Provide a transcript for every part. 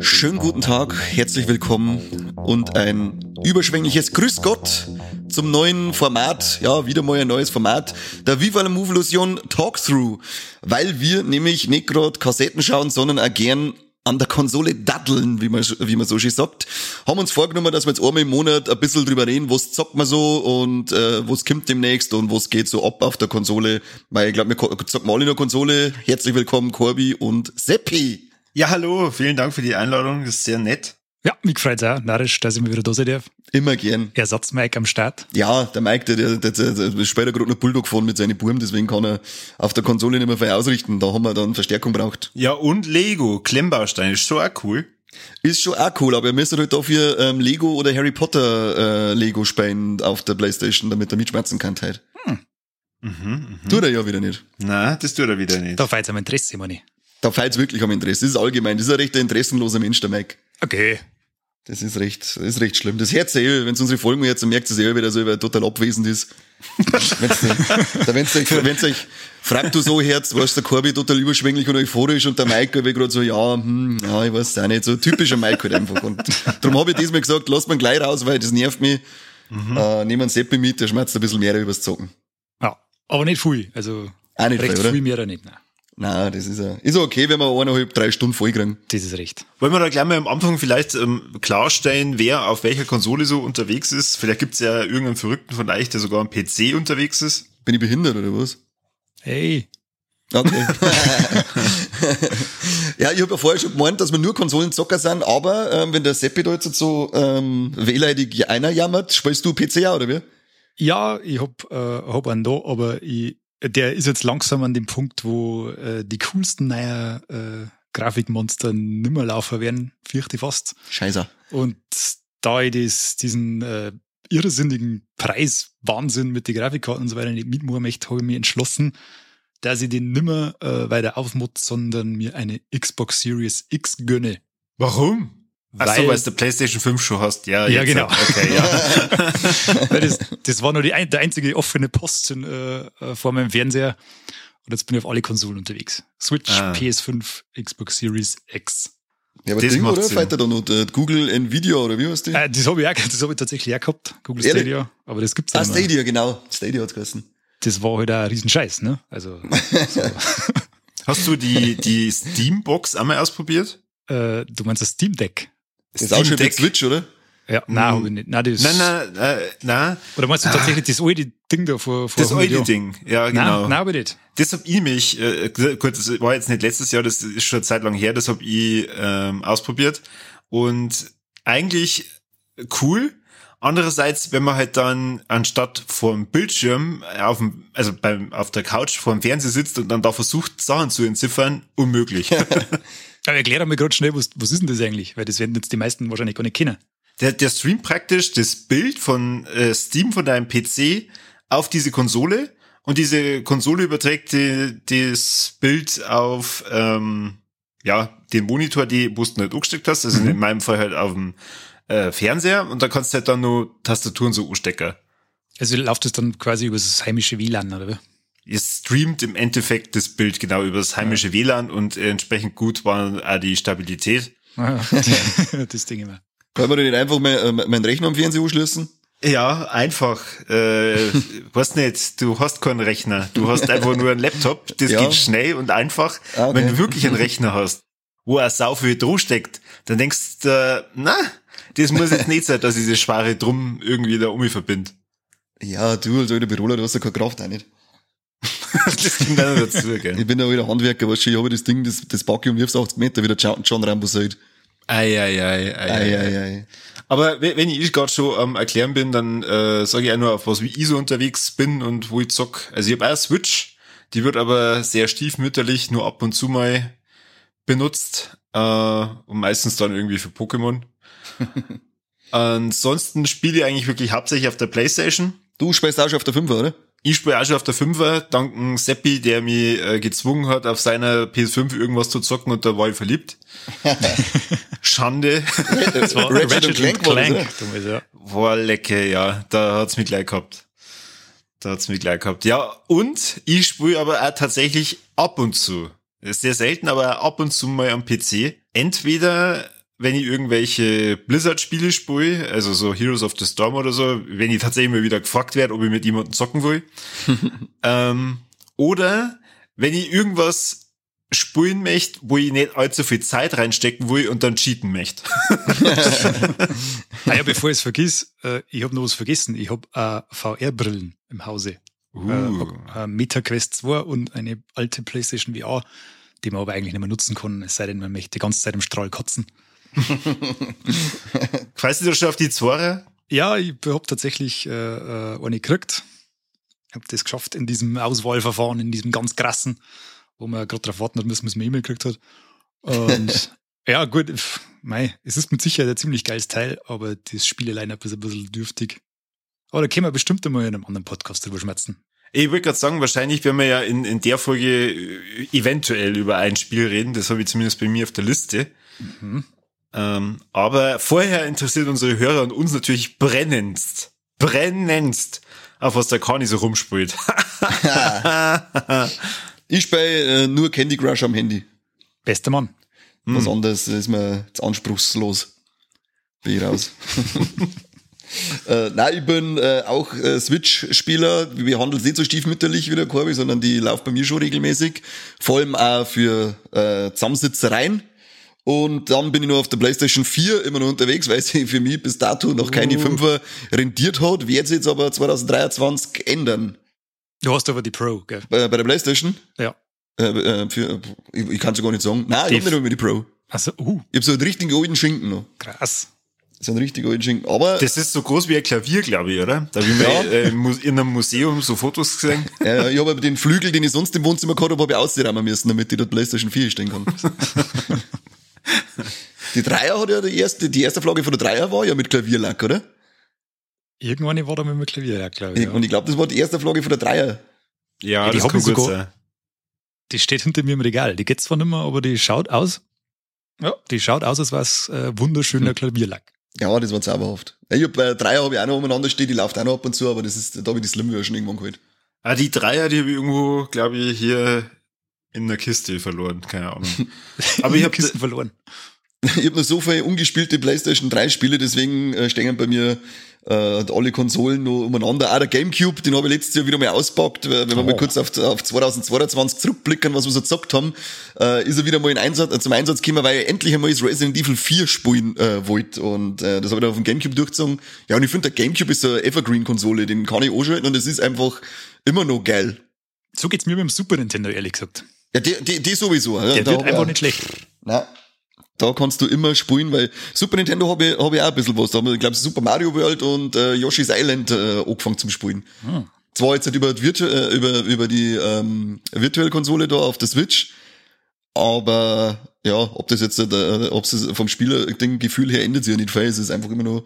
Schönen guten Tag, herzlich willkommen und ein überschwängliches Grüß Gott zum neuen Format, ja, wieder mal ein neues Format, der Viva la Movolution Talkthrough, weil wir nämlich nicht gerade Kassetten schauen, sondern auch gern an der Konsole daddeln, wie man, wie man so schön sagt. Haben uns vorgenommen, dass wir jetzt einmal im Monat ein bisschen drüber reden, was zockt man so und äh, was kommt demnächst und was geht so ab auf der Konsole. Weil ich glaube, wir zocken alle in der Konsole. Herzlich willkommen, Corby und Seppi. Ja, hallo, vielen Dank für die Einladung, das ist sehr nett. Ja, mich freut's auch, narrisch, dass ich mal wieder da sein darf. Immer gern. Ersatz-Mike am Start. Ja, der Mike, der, der, der, der, der später gerade noch Bulldog gefahren mit seinen Burm, deswegen kann er auf der Konsole nicht mehr viel ausrichten. Da haben wir dann Verstärkung braucht. Ja, und Lego, Klemmbaustein, ist schon auch cool. Ist schon auch cool, aber ihr müsst halt dafür ähm, Lego oder Harry Potter äh, Lego spielen auf der Playstation, damit er mitschmerzen kann halt. Hm. Mhm, mh. Tut er ja wieder nicht. Na, das tut er wieder nicht. Da fehlt am Interesse, meine Da feilt's wirklich am Interesse. Das ist allgemein. Das ist ein recht interessenloser Mensch, der Mike. Okay. Das ist recht, das ist recht schlimm. Das hört ihr eh, wenn unsere Folgen jetzt, dann merkt ihr wie der so total abwesend ist. wenn's, da, wenn's euch, wenn's euch fragt du so Herz, warst der Corby total überschwänglich und euphorisch und der Mike wie gerade so, ja, hm, ja, ich weiß auch nicht, so typischer Mike halt einfach. Und darum habe ich diesmal gesagt, lass man gleich raus, weil das nervt mich. Mhm. Äh, nehmen einen Seppi mit, der schmerzt ein bisschen mehr übers Zocken. Ja, aber nicht viel. Also, auch nicht recht viel, oder? viel mehr nicht, nein. Nein, das ist ja, ist okay, wenn wir eineinhalb, drei Stunden vollkriegen. Das ist recht. Wollen wir da gleich mal am Anfang vielleicht ähm, klarstellen, wer auf welcher Konsole so unterwegs ist? Vielleicht gibt's ja irgendeinen Verrückten von euch, der sogar am PC unterwegs ist. Bin ich behindert oder was? Hey. Okay. ja, ich habe ja vorher schon gemeint, dass wir nur Konsolenzocker sind, aber ähm, wenn der Seppi da jetzt so ähm, wehleidig einer jammert, spielst du PC auch, oder wie? Ja, ich hab, äh, hab einen da, aber ich, der ist jetzt langsam an dem Punkt, wo äh, die coolsten neuen äh, Grafikmonster nimmer laufen werden, fürchte ich fast. Scheiße. Und da ich das, diesen äh, irrsinnigen Preiswahnsinn mit den Grafikkarten und so weiter nicht mitmachen möchte, habe ich mich entschlossen, dass ich den nimmer äh, weiter aufmut, sondern mir eine Xbox Series X gönne. Warum? Ach so, weil du PlayStation 5 schon hast. Ja, Ja, jetzt, genau. Okay, ja. Das, das war nur die, der einzige offene Posten äh, äh, vor meinem Fernseher. Und jetzt bin ich auf alle Konsolen unterwegs. Switch, Ah. PS5, Xbox Series X. Ja, aber Das Ding, oder? Sinn. Fällt da noch äh, Google Nvidia oder wie heißt die? Äh, das habe ich auch, das habe ich tatsächlich auch gehabt, Google Ehrlich? Stadia. Aber das gibt's ah, nicht mehr. Stadia, genau. Stadia hat's geheißen. Das war halt ein Riesenscheiß, ne? Also, so. Hast du die, die Steam-Box einmal ausprobiert? äh, du meinst das Steam Deck? Das ist auch schon Deck? Switch, oder? Ja, nein, habe ich nicht. Nein, das, Nein, nein, äh, nein. Oder meinst du tatsächlich das alte Ding da vor, vor Das 100 alte? Ding. Ja, genau. Nein, nein, aber nicht. Das hab ich mich, äh, gut, das war jetzt nicht letztes Jahr, das ist schon eine Zeit lang her, das hab ich ähm, ausprobiert. Und eigentlich cool. Andererseits, wenn man halt dann anstatt vor dem Bildschirm auf dem, also beim, auf der Couch vor dem Fernseher sitzt und dann da versucht, Sachen zu entziffern, unmöglich. Aber erklär doch mal gerade schnell, was, was ist denn das eigentlich? Weil das werden jetzt die meisten wahrscheinlich gar nicht kennen. Der, der streamt praktisch das Bild von äh, Steam von deinem PC auf diese Konsole und diese Konsole überträgt die, das Bild auf ähm, ja den Monitor, die wo du nicht angesteckt hast, also in meinem Fall halt auf dem äh, Fernseher und da kannst du halt dann nur Tastaturen so anstecken. Also läuft das dann quasi über das heimische WLAN, oder? Ihr streamt im Endeffekt das Bild genau über das heimische WLAN und entsprechend gut war auch die Stabilität. Ah, das Ding immer. Können wir nicht einfach äh, meinen Rechner am Fernseher anschließen? Ja, einfach. Äh, weißt nicht, du hast keinen Rechner. Du hast einfach nur einen Laptop. Das Ja. geht schnell und einfach. Ah, okay. Wenn du wirklich einen Rechner hast, wo er sau viel Drum steckt, dann denkst du, äh, na, das muss jetzt nicht sein, dass ich das schwere Drum irgendwie da um mich verbinde. Ja, du als alter Büroler, du hast ja keine Kraft auch nicht. das kommt auch dazu, gell. Ich bin ja wieder Handwerker, weißt du, ich habe das Ding, das, das backe um 80 Meter, wie der John, John Rambo sagt. Ei, ei, ei, ei, Ei, ei, ei. Aber we- wenn ich gerade schon am Erklären bin, dann äh, sage ich auch nur, auf was wie ich so unterwegs bin und wo ich zock. Also ich habe auch eine Switch, die wird aber sehr stiefmütterlich nur ab und zu mal benutzt äh, und meistens dann irgendwie für Pokémon. Ansonsten spiele ich eigentlich wirklich hauptsächlich auf der Playstation. Du spielst auch schon auf der 5 oder? Ich spiele auch schon auf der Fünfer, dank Seppi, der mich äh, gezwungen hat, auf seiner PS5 irgendwas zu zocken und da war ich verliebt. Schande. Das war Ratchet Ratchet, Clank war Clank. Ja. War lecker, ja. Da hat's mich gleich gehabt. Da hat's mich gleich gehabt. Ja, und ich spiele aber auch tatsächlich ab und zu. Sehr selten, aber ab und zu mal am PC. Entweder wenn ich irgendwelche Blizzard-Spiele spiele, also so Heroes of the Storm oder so, wenn ich tatsächlich mal wieder gefragt werde, ob ich mit jemandem zocken will. ähm, oder wenn ich irgendwas spielen möchte, wo ich nicht allzu viel Zeit reinstecken will und dann cheaten möchte. Ah ja, bevor ich es vergiss, äh, ich habe noch was vergessen. Ich habe äh, VR-Brillen im Hause. Uh. Äh, hab, äh, MetaQuest 2 und eine alte PlayStation VR, die man aber eigentlich nicht mehr nutzen kann, es sei denn, man möchte die ganze Zeit im Strahl kotzen. Weißt du schon auf die Zora? Ja, ich habe tatsächlich äh, äh, eine gekriegt. habe das geschafft in diesem Auswahlverfahren, in diesem ganz krassen, wo man gerade darauf warten hat müssen, bis man E-Mail gekriegt hat. Und ja, gut, pf, mei, es ist mit Sicherheit ein ziemlich geiles Teil, aber das Spiele-Line-Up ist ein bisschen dürftig. Aber da können wir bestimmt einmal in einem anderen Podcast drüber schmerzen. Ich wollte gerade sagen, wahrscheinlich werden wir ja in, in der Folge äh, eventuell über ein Spiel reden. Das habe ich zumindest bei mir auf der Liste. Ähm, aber vorher interessiert unsere Hörer und uns natürlich brennendst, brennendst, auf was der Kani so rumspielt. Ich spiele äh, nur Candy Crush am Handy. Bester Mann. Was anderes ist mir jetzt anspruchslos. Bin ich raus. äh, nein, ich bin äh, auch äh, Switch-Spieler. Wir behandeln es nicht so stiefmütterlich wie der Corby, sondern die läuft bei mir schon regelmäßig. Vor allem auch für äh, Zusammensitzereien. Und dann bin ich nur auf der PlayStation 4 immer noch unterwegs, weil sie für mich bis dato noch keine Fünfer rentiert hat. Wird sie jetzt aber 2023 ändern. Du hast aber die Pro, gell? Bei, bei der PlayStation? Ja. Äh, äh, für, ich, ich kann es gar nicht sagen. Nein, ich Def- hab nicht mehr die Pro. Also, uh, Ich hab so einen richtigen alten Schinken noch. krass. So einen richtigen alten Schinken. Aber Das ist so groß wie ein Klavier, glaube ich, oder? Da habe ich mal Ja. äh, in einem Museum so Fotos gesehen. äh, ich habe aber den Flügel, den ich sonst im Wohnzimmer gehabt habe, habe ich ausräumen müssen, damit ich dort PlayStation 4 stehen kann. die Dreier hat ja die erste, die erste Flagge von der Dreier war ja mit Klavierlack, oder? Irgendwann war da mit dem Klavier, ja, glaube ich. Ja. Und ich glaube, das war die erste Flagge von der Dreier. Ja, Ja, die das kann gut sein. Die steht hinter mir im Regal. Die geht zwar nicht mehr, aber die schaut aus. Ja, die schaut aus, als wäre es äh, wunderschöner Klavierlack. Ja, das war zauberhaft. Ja, Ich hab, äh, Dreier habe ich auch noch umeinander stehen, die läuft auch noch ab und zu, aber das ist, da habe ich die Slim schon irgendwann geholt. Ah, die Dreier, die habe ich irgendwo, glaube ich, hier in der Kiste verloren. Keine Ahnung. Aber ich habe Kisten verloren. Ich habe noch so viele ungespielte PlayStation 3 Spiele, deswegen äh, stehen bei mir äh, alle Konsolen noch umeinander. Auch der Gamecube, den habe ich letztes Jahr wieder mal auspackt. Wenn wir mal Oh. kurz auf, auf 2022 zurückblicken, was wir so gezockt haben, äh, ist er wieder mal in Einsatz, äh, zum Einsatz gekommen, weil ich endlich einmal das Resident Evil 4 spielen äh, wollte. Und äh, das habe ich dann auf dem Gamecube durchgezogen. Ja, und ich finde, der Gamecube ist so eine Evergreen-Konsole, den kann ich anschalten und das ist einfach immer noch geil. So geht's mir mit dem Super Nintendo, ehrlich gesagt. Ja, die, die, die sowieso. Ja, Der Da wird einfach nicht schlecht. Nein. Da kannst du immer spielen, weil Super Nintendo habe ich, hab ich auch ein bisschen was. Da haben wir, ich glaube, Super Mario World und äh, Yoshi's Island äh, angefangen zum Spielen. Hm. Zwar jetzt nicht über, die Virtu äh, über, über die ähm, virtuelle Konsole da auf der Switch, aber ja, ob das jetzt, äh, ob es vom Spieler-Ding Gefühl her ändert sich ja nicht viel. Es ist einfach immer nur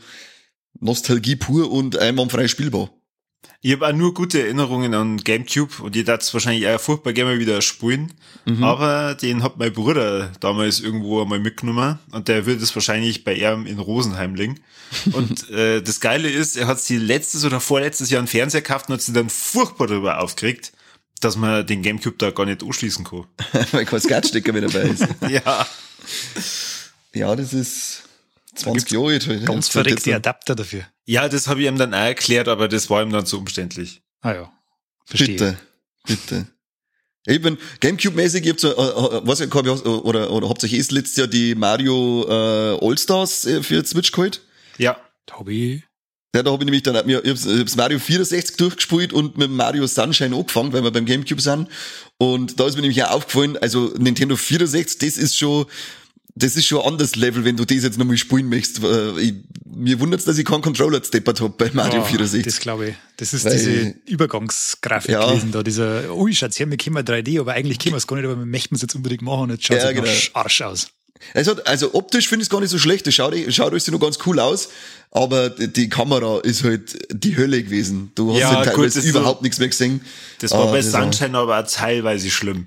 Nostalgie pur und einwandfrei spielbar. Ich habe auch nur gute Erinnerungen an Gamecube und darf es wahrscheinlich auch furchtbar gerne mal wieder spielen. Aber den hat mein Bruder damals irgendwo einmal mitgenommen und der wird es wahrscheinlich bei ihm in Rosenheim liegen. Und äh, das Geile ist, er hat sie letztes oder vorletztes Jahr einen Fernseher gekauft und hat sich dann furchtbar darüber aufgeregt, dass man den Gamecube da gar nicht anschließen kann. weil kein Skatstecker mehr dabei ist. ja. Ja, das ist 20 Jahre alt. halt. Ganz Ja, verreckte jetzt- Adapter dafür. Ja, das habe ich ihm dann auch erklärt, aber das war ihm dann zu umständlich. Ah ja. Verstehe. Bitte, bitte. Ich bin Gamecube-mäßig, ihr habt so, äh, was ich, hab ich, oder, oder habt ihr erst letztes Jahr die Mario äh, All-Stars äh, für Switch geholt? Ja. Ich Ja, da habe ich nämlich dann, mir, ich hab's, ich hab's Mario 64 durchgespielt und mit Mario Sunshine angefangen, weil wir beim Gamecube sind. Und da ist mir nämlich auch aufgefallen, also Nintendo 64, das ist schon, das ist schon ein anderes Level, wenn du das jetzt nochmal spielen möchtest. Äh, Ich, mir wundert's, dass ich keinen Controller steppert hab bei Mario Ah, 64. Das glaube ich. Das ist Weil- diese Übergangsgrafik Ja. gewesen da. Dieser, ui, schaut's her, wir können mal 3D, aber eigentlich können wir es gar nicht, aber wir möchten es jetzt unbedingt machen und jetzt schaut Ja, es genau. Arsch aus. Es hat, also optisch finde ich es gar nicht so schlecht. Das schaut, schaut alles noch ganz cool aus. Aber die Kamera ist halt die Hölle gewesen. Du hast Ja, halt teilweise gut, überhaupt so- nichts mehr gesehen. Das war Ah, bei Sunshine aber auch teilweise schlimm.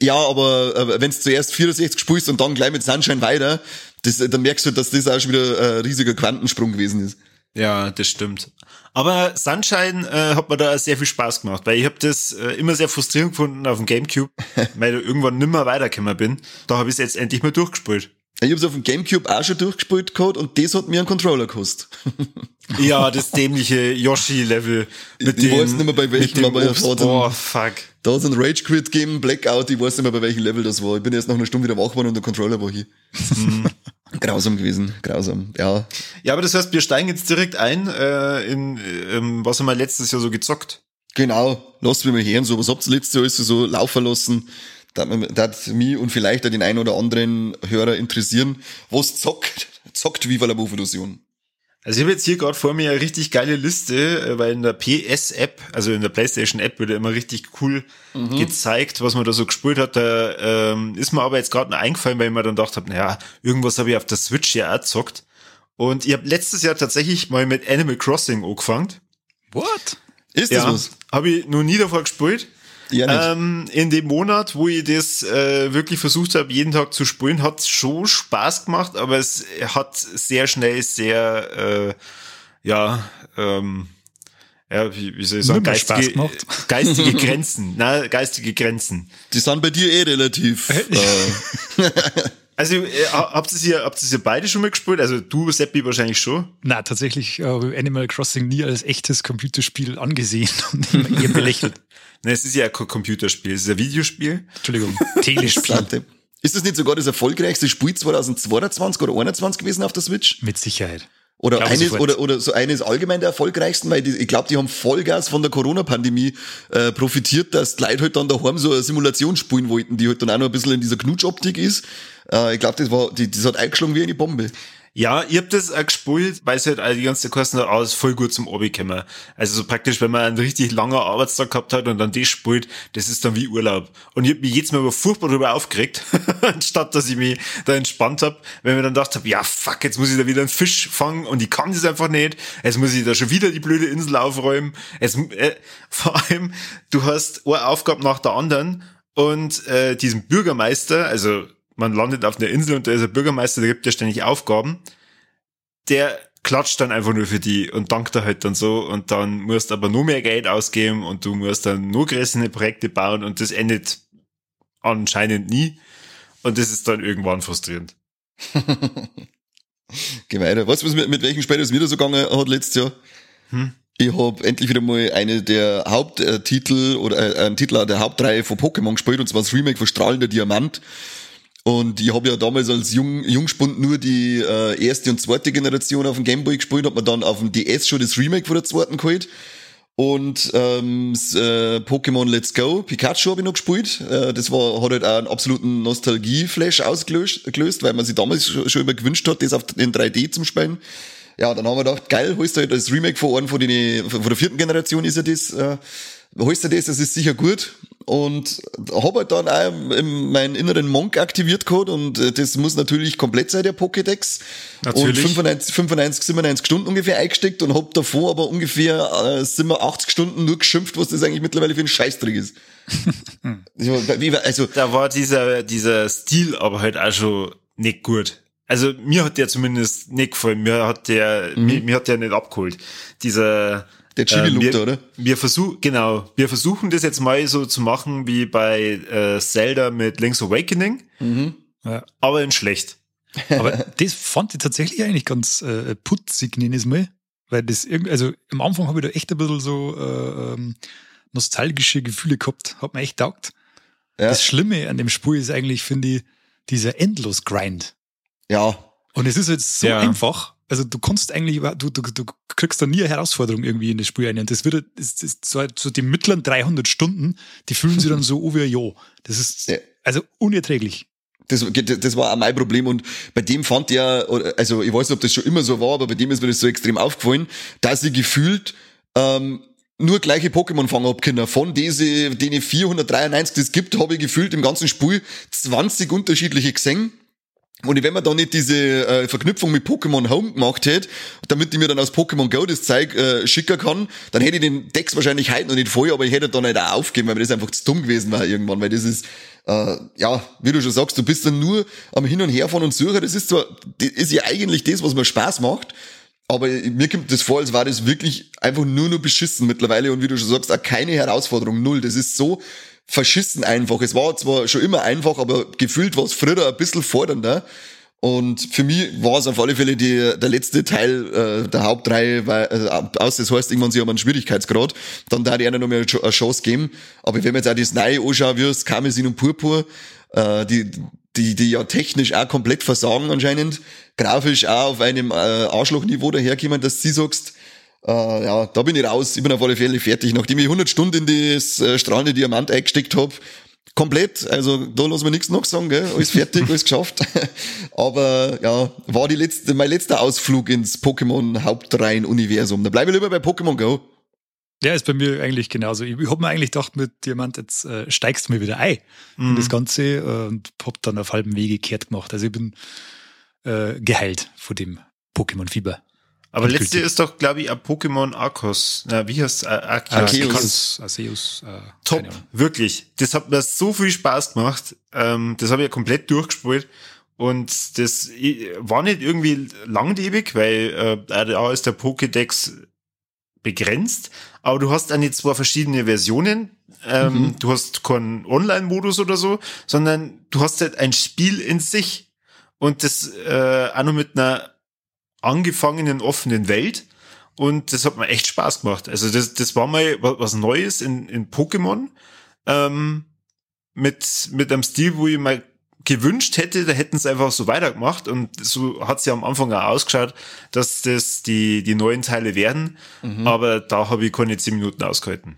Ja, aber äh, wenn du zuerst 64 spielst und dann gleich mit Sunshine weiter, das, dann merkst du, dass das auch schon wieder ein riesiger Quantensprung gewesen ist. Ja, das stimmt. Aber Sunshine äh, hat mir da sehr viel Spaß gemacht, weil ich habe das äh, immer sehr frustrierend gefunden auf dem Gamecube, weil ich irgendwann nimmer weitergekommen bin. Da habe ich es jetzt endlich mal durchgespielt. Ich hab's auf dem Gamecube auch schon durchgespielt gehabt und das hat mir einen Controller gekostet. Ja, das dämliche Yoshi-Level mit Ich dem, weiß nicht mehr, bei welchem, aber Obst. dem- Boah, fuck. Da hat es einen Rage Quit gegeben, Blackout, ich weiß nicht mehr, bei welchem Level das war. Ich bin erst nach einer Stunde wieder wach geworden und der Controller war hier. Mhm. grausam gewesen, grausam, ja. Ja, aber das heißt, wir steigen jetzt direkt ein äh, in ähm, was haben wir letztes Jahr so gezockt. Genau, lasst mich mal hören, so was habt ihr letztes Jahr alles so laufen lassen? Das mich und vielleicht auch den einen oder anderen Hörer interessieren. Was zockt, zockt Viva la Illusion? Also ich habe jetzt hier gerade vor mir eine richtig geile Liste, äh, weil in der PS-App, also in der PlayStation-App, wird ja immer richtig cool gezeigt, was man da so gespielt hat. Da ähm, ist mir aber jetzt gerade noch eingefallen, weil ich mir dann gedacht habe, naja, irgendwas habe ich auf der Switch ja auch gezockt. Und ich habe letztes Jahr tatsächlich mal mit Animal Crossing angefangen. What? Ist das Ja, was? habe ich noch nie davor gespielt. Ja. Ähm, in dem Monat, wo ich das äh, wirklich versucht habe, jeden Tag zu spielen, hat es schon Spaß gemacht, aber es hat sehr schnell sehr, äh, ja, ähm, ja, wie, wie soll ich sagen, geistige, gemacht. geistige Grenzen, na, geistige Grenzen. Die sind bei dir eh relativ. äh, Also, äh, habt ihr habt ihr hier beide schon mal gespielt? Also, du, Seppi, wahrscheinlich schon. Na, tatsächlich äh, habe ich Animal Crossing nie als echtes Computerspiel angesehen und immer eher belächelt. Ne, es ist ja kein Computerspiel, es ist ein Videospiel. Entschuldigung, Telespiel. Ist das nicht sogar das erfolgreichste Spiel 2022 oder 2021 gewesen auf der Switch? Mit Sicherheit. Oder eines, oder, oder so eines allgemein der erfolgreichsten, weil die, ich glaube, die haben Vollgas von der Corona-Pandemie äh, profitiert, dass die Leute halt dann daheim so eine Simulation spielen wollten, die halt dann auch noch ein bisschen in dieser Knutschoptik ist. Äh, ich glaube, das war, die, das hat eingeschlagen wie eine Bombe. Ja, ich hab das auch gespielt, weil es halt all die ganze Kosten alles voll gut zum Abi kommen. Also so praktisch, wenn man einen richtig langen Arbeitstag gehabt hat und dann das spielt, das ist dann wie Urlaub. Und ich hab mich jetzt Mal aber furchtbar darüber aufgeregt, anstatt dass ich mich da entspannt hab, wenn mir dann gedacht hab, ja fuck, jetzt muss ich da wieder einen Fisch fangen und ich kann das einfach nicht. Jetzt muss ich da schon wieder die blöde Insel aufräumen. Jetzt, äh, vor allem, du hast eine Aufgabe nach der anderen und äh, diesem Bürgermeister, also man landet auf einer Insel und da ist ein Bürgermeister, der gibt dir ständig Aufgaben. Der klatscht dann einfach nur für die und dankt er halt dann so und dann musst aber nur mehr Geld ausgeben und du musst dann nur größere Projekte bauen und das endet anscheinend nie und das ist dann irgendwann frustrierend. Geh weiter. Weißt du, was mit, mit welchem Spiel es wieder so gegangen hat letztes Jahr? Hm? Ich habe endlich wieder mal eine der Haupttitel oder äh, einen Titel der Hauptreihe von Pokémon gespielt und zwar das Remake von Strahlender Diamant. Und ich habe ja damals als Jung, Jungspund nur die äh, erste und zweite Generation auf dem Gameboy gespielt, hab mir dann auf dem DS schon das Remake von der zweiten geholt. Und ähm, äh, Pokémon Let's Go, Pikachu habe ich noch gespielt. Äh, das war, hat halt auch einen absoluten Nostalgie-Flash ausgelöst, gelöst, weil man sich damals schon, immer gewünscht hat, das auf in 3D zum Spielen. Ja, dann haben wir gedacht, geil, holst du halt das Remake von einem von, den, von der vierten Generation ist ja das, äh, holst du das, das ist sicher gut. Und habe halt dann auch in meinen inneren Monk aktiviert gehabt und äh, das muss natürlich komplett sein, der Pokédex. Natürlich. Und 95, 95, 97 Stunden ungefähr eingesteckt und hab davor aber ungefähr äh, 87 Stunden nur geschimpft, was das eigentlich mittlerweile für ein Scheißdreck ist. Also, Da war dieser, dieser Stil aber halt auch schon nicht gut. Also mir hat der zumindest nicht gefallen. Mir hat der, mir, mir hat der nicht abgeholt. Dieser Der Chibi-Look wir, da, oder? Wir versuchen, genau, wir versuchen das jetzt mal so zu machen wie bei äh, Zelda mit Link's Awakening, Ja. aber in schlecht. Aber das fand ich tatsächlich eigentlich ganz äh, putzig, nenne ich es mal. Weil das irgendwie, also am Anfang habe ich da echt ein bisschen so äh, ähm, nostalgische Gefühle gehabt. Hat mir echt taugt. Ja. Das Schlimme an dem Spiel ist eigentlich, finde ich, dieser Endlos-Grind. ja, Und es ist jetzt so Ja. einfach. Also du kannst eigentlich, du, du, du kriegst da nie eine Herausforderung irgendwie in das Spiel rein. Und das wird, das ist so, so die mittleren 300 Stunden, die fühlen sich dann so an wie ein Ja. Das ist Ja. also unerträglich. Das, das war auch mein Problem und bei dem fand er, oder- also ich weiß nicht, ob das schon immer so war, aber bei dem ist mir das so extrem aufgefallen, dass ich gefühlt ähm, nur gleiche Pokémon fangen hab können. Von diese, denen 493 das gibt, habe ich gefühlt im ganzen Spiel 20 unterschiedliche gesehen. Und wenn man da nicht diese äh, Verknüpfung mit Pokémon Home gemacht hätte, damit ich mir dann aus Pokémon Go das Zeug äh, schicken kann, dann hätte ich den Dex wahrscheinlich heute noch nicht voll, aber ich hätte dann nicht auch aufgeben, weil mir das einfach zu dumm gewesen war irgendwann, weil das ist, äh, ja, wie du schon sagst, du bist dann nur am Hin und Her von und suchen. Das ist zwar, das ist ja eigentlich das, was mir Spaß macht, aber mir kommt das vor, als war das wirklich einfach nur nur beschissen mittlerweile und wie du schon sagst, auch keine Herausforderung, null. Das ist so verschissen einfach. Es war zwar schon immer einfach, aber gefühlt war es früher ein bisschen fordernder. Und für mich war es auf alle Fälle die, der letzte Teil äh, der Hauptreihe, weil, äh, aus das heißt, irgendwann sie haben einen Schwierigkeitsgrad, dann da die einer noch mal eine Chance geben. Aber wenn man jetzt auch das neue anschauen wirst, Karmesin und Purpur, äh, die, die, die ja technisch auch komplett versagen anscheinend, grafisch auch auf einem äh, Arschlochniveau daherkommen, dass sie sagst, äh, ja, da bin ich raus, ich bin auf alle Fälle fertig. Nachdem ich 100 Stunden in das äh, strahlende Diamant eingesteckt hab, komplett, also da lassen wir nichts noch sagen, gell? alles fertig, alles geschafft. Aber ja, war die letzte, mein letzter Ausflug ins Pokémon Hauptreihen-Universum. Da bleibe ich lieber bei Pokémon Go. Ja, ist bei mir eigentlich genauso. Ich, ich hab mir eigentlich gedacht, mit Diamant, jetzt äh, steigst du mir wieder ein mhm. in das Ganze äh, und hab dann auf halbem Wege kehrt gemacht. Also ich bin äh, geheilt vor dem Pokémon-Fieber. Aber letzte ist doch, glaube ich, ein Pokémon Arcos. Na, wie heißt Ar Arceus? Arceus. Äh, Top, wirklich. Das hat mir so viel Spaß gemacht. Ähm, das habe ich ja komplett durchgespielt. Und das war nicht irgendwie langlebig, weil äh, da ist der Pokédex begrenzt. Aber du hast eine zwei verschiedene Versionen. Ähm, mhm. Du hast keinen Online-Modus oder so, sondern du hast halt ein Spiel in sich. Und das äh, auch noch mit einer angefangenen offenen Welt. Und das hat mir echt Spaß gemacht. Also das, das war mal was Neues in, in Pokémon. Ähm, mit, mit einem Stil, wo ich mal gewünscht hätte, da hätten sie einfach so weitergemacht und so hat es ja am Anfang auch ausgeschaut, dass das die, die neuen Teile werden, mhm. aber da habe ich keine zehn Minuten ausgehalten.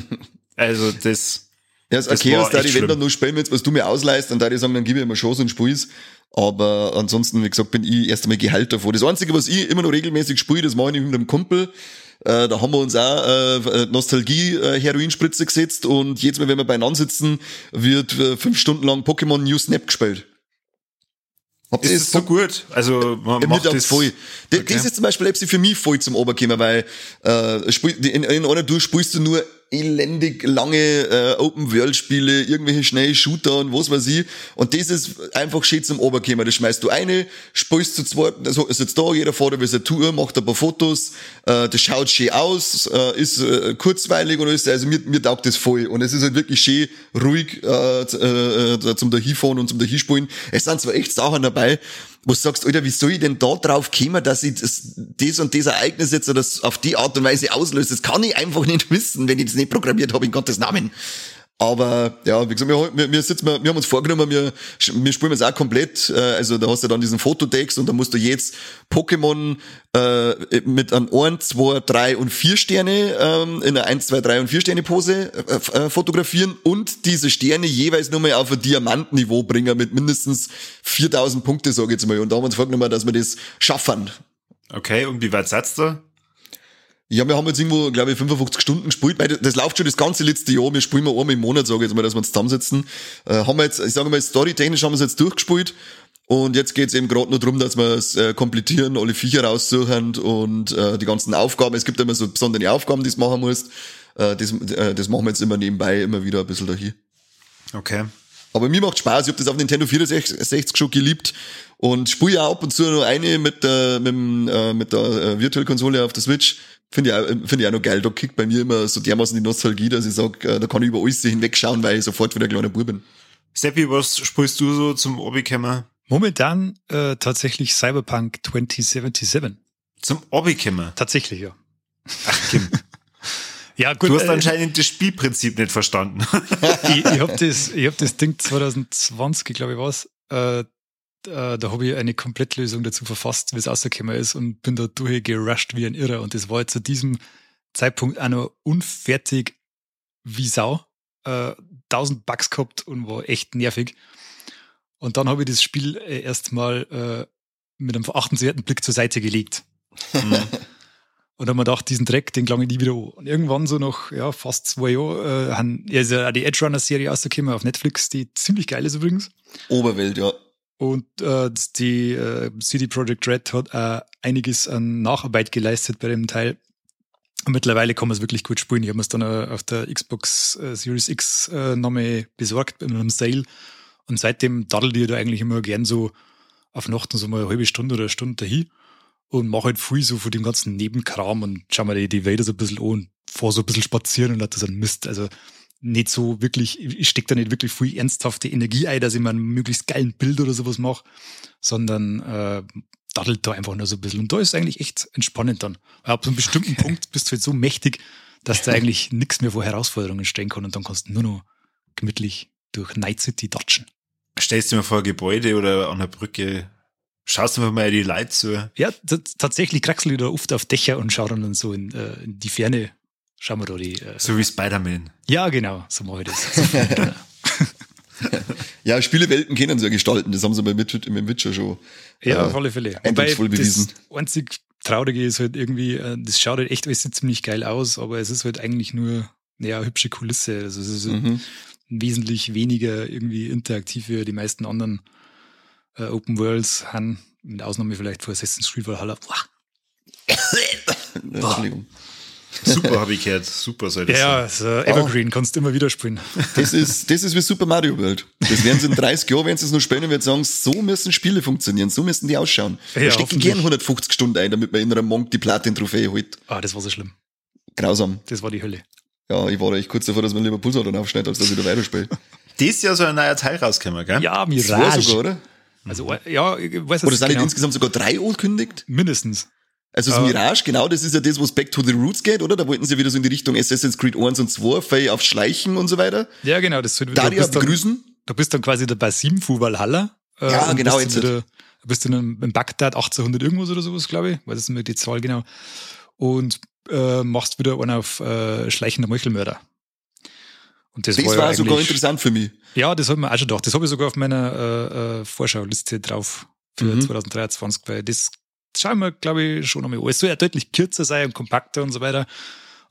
also das. Ja, das, das Arceus, da die, wenn dann nur spielen willst, was du mir ausleihst, dann da die sagen, dann gib mir Chance und spiel's. Aber ansonsten, wie gesagt, bin ich erst einmal geheilt davor. Das Einzige, was ich immer noch regelmäßig spiele, das mache ich mit einem Kumpel. Äh, da haben wir uns auch äh, Nostalgie-Heroinspritze äh, gesetzt und jedes Mal, wenn wir beieinander sitzen, wird äh, fünf Stunden lang Pokémon New Snap gespielt. Habt ist das so gut? Also man ja, macht das voll. Okay. Das ist zum Beispiel für mich voll zum Oberkommen, weil äh, in, in einer Tour spielst du nur elendig lange äh, Open-World-Spiele, irgendwelche schnellen Shooter und was weiß ich. Und das ist einfach schön zum Oberkämmer. Das schmeißt du eine, spielst zu zweit, also ist jetzt da, jeder fährt wie eine Tour, macht ein paar Fotos, äh, das schaut schön aus, äh, ist äh, kurzweilig und alles. Also mir, mir taugt das voll. Und es ist halt wirklich schön ruhig äh, äh, zum dahinfahren und zum dahinspielen. Es sind zwar echt Sachen dabei, wo du sagst, Alter, wie soll ich denn da drauf kommen, dass ich das, das und das Ereignis jetzt oder auf die Art und Weise auslöse? Das kann ich einfach nicht wissen, wenn ich das nicht programmiert habe, in Gottes Namen. Aber ja, wie gesagt, wir, wir, wir, sitzen, wir, wir haben uns vorgenommen, wir, wir spielen es auch komplett. Äh, also da hast du dann diesen Fototext und da musst du jetzt Pokémon äh, mit einem 1, 2, 3 und 4 Sterne ähm, in einer 1, 2, 3 und 4 Sterne Pose äh, äh, fotografieren und diese Sterne jeweils nur mal auf ein Diamantniveau bringen mit mindestens 4000 Punkte, sage ich jetzt mal. Und da haben wir uns vorgenommen, dass wir das schaffen. Okay, und wie weit seid ihr? Ja, wir haben jetzt irgendwo, glaube ich, 55 Stunden gespielt. Das läuft schon das ganze letzte Jahr. Wir spielen mal einmal im Monat, sage ich jetzt mal, dass wir uns zusammensetzen. Äh, haben wir jetzt, ich sage mal, storytechnisch haben wir es jetzt durchgespielt. Und jetzt geht's eben gerade nur darum, dass wir es äh, komplettieren, alle Viecher raussuchen und äh, die ganzen Aufgaben. Es gibt immer so besondere Aufgaben, die du machen musst. Äh, das, äh, das machen wir jetzt immer nebenbei, immer wieder ein bisschen dahin. Okay. Aber mir macht Spaß. Ich habe das auf Nintendo 64 schon geliebt und spiele ja ab und zu noch eine mit der, mit, dem, äh, mit der äh, Virtual-Konsole auf der Switch. Finde ich, auch, finde ich auch noch geil. Da kickt bei mir immer so dermaßen die Nostalgie, dass ich sage, äh, da kann ich über alles hinwegschauen, weil ich sofort wieder ein kleiner Bub bin. Seppi, was spielst du so zum Obikämmer? Momentan äh, tatsächlich Cyberpunk 2077. Zum Obikämmer? Tatsächlich, ja. Ach, Kim. ja, gut. Du hast äh, anscheinend das Spielprinzip nicht verstanden. ich ich habe das, ich hab das Ding 2020, glaube ich, was. Äh, äh, da habe ich eine Komplettlösung dazu verfasst, wie es rausgekommen ist und bin da durchgerusht wie ein Irrer. Und das war zu diesem Zeitpunkt auch noch unfertig wie Sau. Äh, 1000 Bugs gehabt und war echt nervig. Und dann habe ich das Spiel äh, erstmal äh, mit einem verachtenswerten Blick zur Seite gelegt. Und dann haben wir gedacht, diesen Dreck, den klang ich nie wieder an. Und irgendwann so nach ja, fast zwei Jahren, äh, haben, ja, ist ja die Edge Runner Serie rausgekommen auf Netflix, die ziemlich geil ist übrigens. Oberwelt, ja. Und äh, die äh, CD Projekt Red hat äh, einiges an Nacharbeit geleistet bei dem Teil. Und mittlerweile kann man es wirklich gut spielen. Ich habe es dann äh, auf der Xbox äh, Series X äh, nochmal besorgt in einem Sale. Und seitdem daddelt ihr da eigentlich immer gern so auf Nachten so mal eine halbe Stunde oder eine Stunde dahin und mache halt viel so von dem ganzen Nebenkram und schau mal die, die Wälder so ein bisschen an fahr so ein bisschen spazieren und das ein Mist. Also nicht so wirklich, ich stecke da nicht wirklich viel ernsthafte Energie ein, dass ich mal einen möglichst geilen Bild oder sowas mache, sondern äh, daddelt da einfach nur so ein bisschen. Und da ist es eigentlich echt entspannend dann. Weil ab so einem bestimmten Punkt bist du halt so mächtig, dass da eigentlich nichts mehr vor Herausforderungen stehen kann und dann kannst du nur noch gemütlich durch Night City datschen. Stellst du mir vor Gebäude oder an der Brücke, schaust du mir mal die Leute so. Ja, tatsächlich kraxel ich da oft auf Dächer und schaue dann so in, äh, in die Ferne. Schauen wir da die. Äh, so wie Spider-Man. Ja, genau, so mache ich das. ja, Spielewelten können sie ja gestalten, das haben sie bei mit, mit Witcher schon. Ja, äh, auf alle Fälle. Wobei bewiesen. das einzig Traurige ist halt irgendwie, äh, das schaut halt echt alles ziemlich geil aus, aber es ist halt eigentlich nur, naja, hübsche Kulisse. Also es ist mhm. wesentlich weniger irgendwie interaktiv wie die meisten anderen äh, Open Worlds haben, mit Ausnahme vielleicht von Assassin's Creed Valhalla. Entschuldigung. Super, habe ich gehört. Super soll das ja, sein. Ja, Evergreen, oh. kannst du immer wieder spielen. Das ist, das ist wie Super Mario World. Das werden sie in 30 Jahren, wenn sie es noch spielen, wird sagen, so müssen Spiele funktionieren, so müssen die ausschauen. Ja, da stecke ich gern 150 Stunden ein, damit man in einem Monk die Platin-Trophäe holt. Ah, das war so schlimm. Grausam. Das war die Hölle. Ja, ich war da echt kurz davor, dass man lieber Pulsar dann aufschneidet, als dass ich da weiterspiele. Dieses Jahr soll ein neuer Teil rauskommen, gell? Ja, Mirage. sogar, oder? Also, ja, ich weiß Oder sind genau. nicht insgesamt sogar drei angekündigt? Mindestens. Also das uh, Mirage, genau, das ist ja das, was Back to the Roots geht, oder? Da wollten sie wieder so in die Richtung Assassin's Creed 1 und 2, Fay auf Schleichen und so weiter. Ja, genau, das wird Daria da begrüßen. Dann, du bist dann quasi dabei sieben Fu Valhalla. Äh, ja, genau, jetzt. Wieder, bist du in, in Bagdad 1800 irgendwas oder sowas, glaube ich. Weiß nicht mehr die Zahl genau. Und äh, machst wieder einen auf äh, schleichender Meuchelmörder. Und das, das war, war sogar interessant für mich. Ja, das hat mir auch schon gedacht. Das habe ich sogar auf meiner äh, äh, Vorschauliste drauf für mhm. 2023, weil das schauen wir, glaube ich, schon einmal an. Es soll ja deutlich kürzer sein und kompakter und so weiter.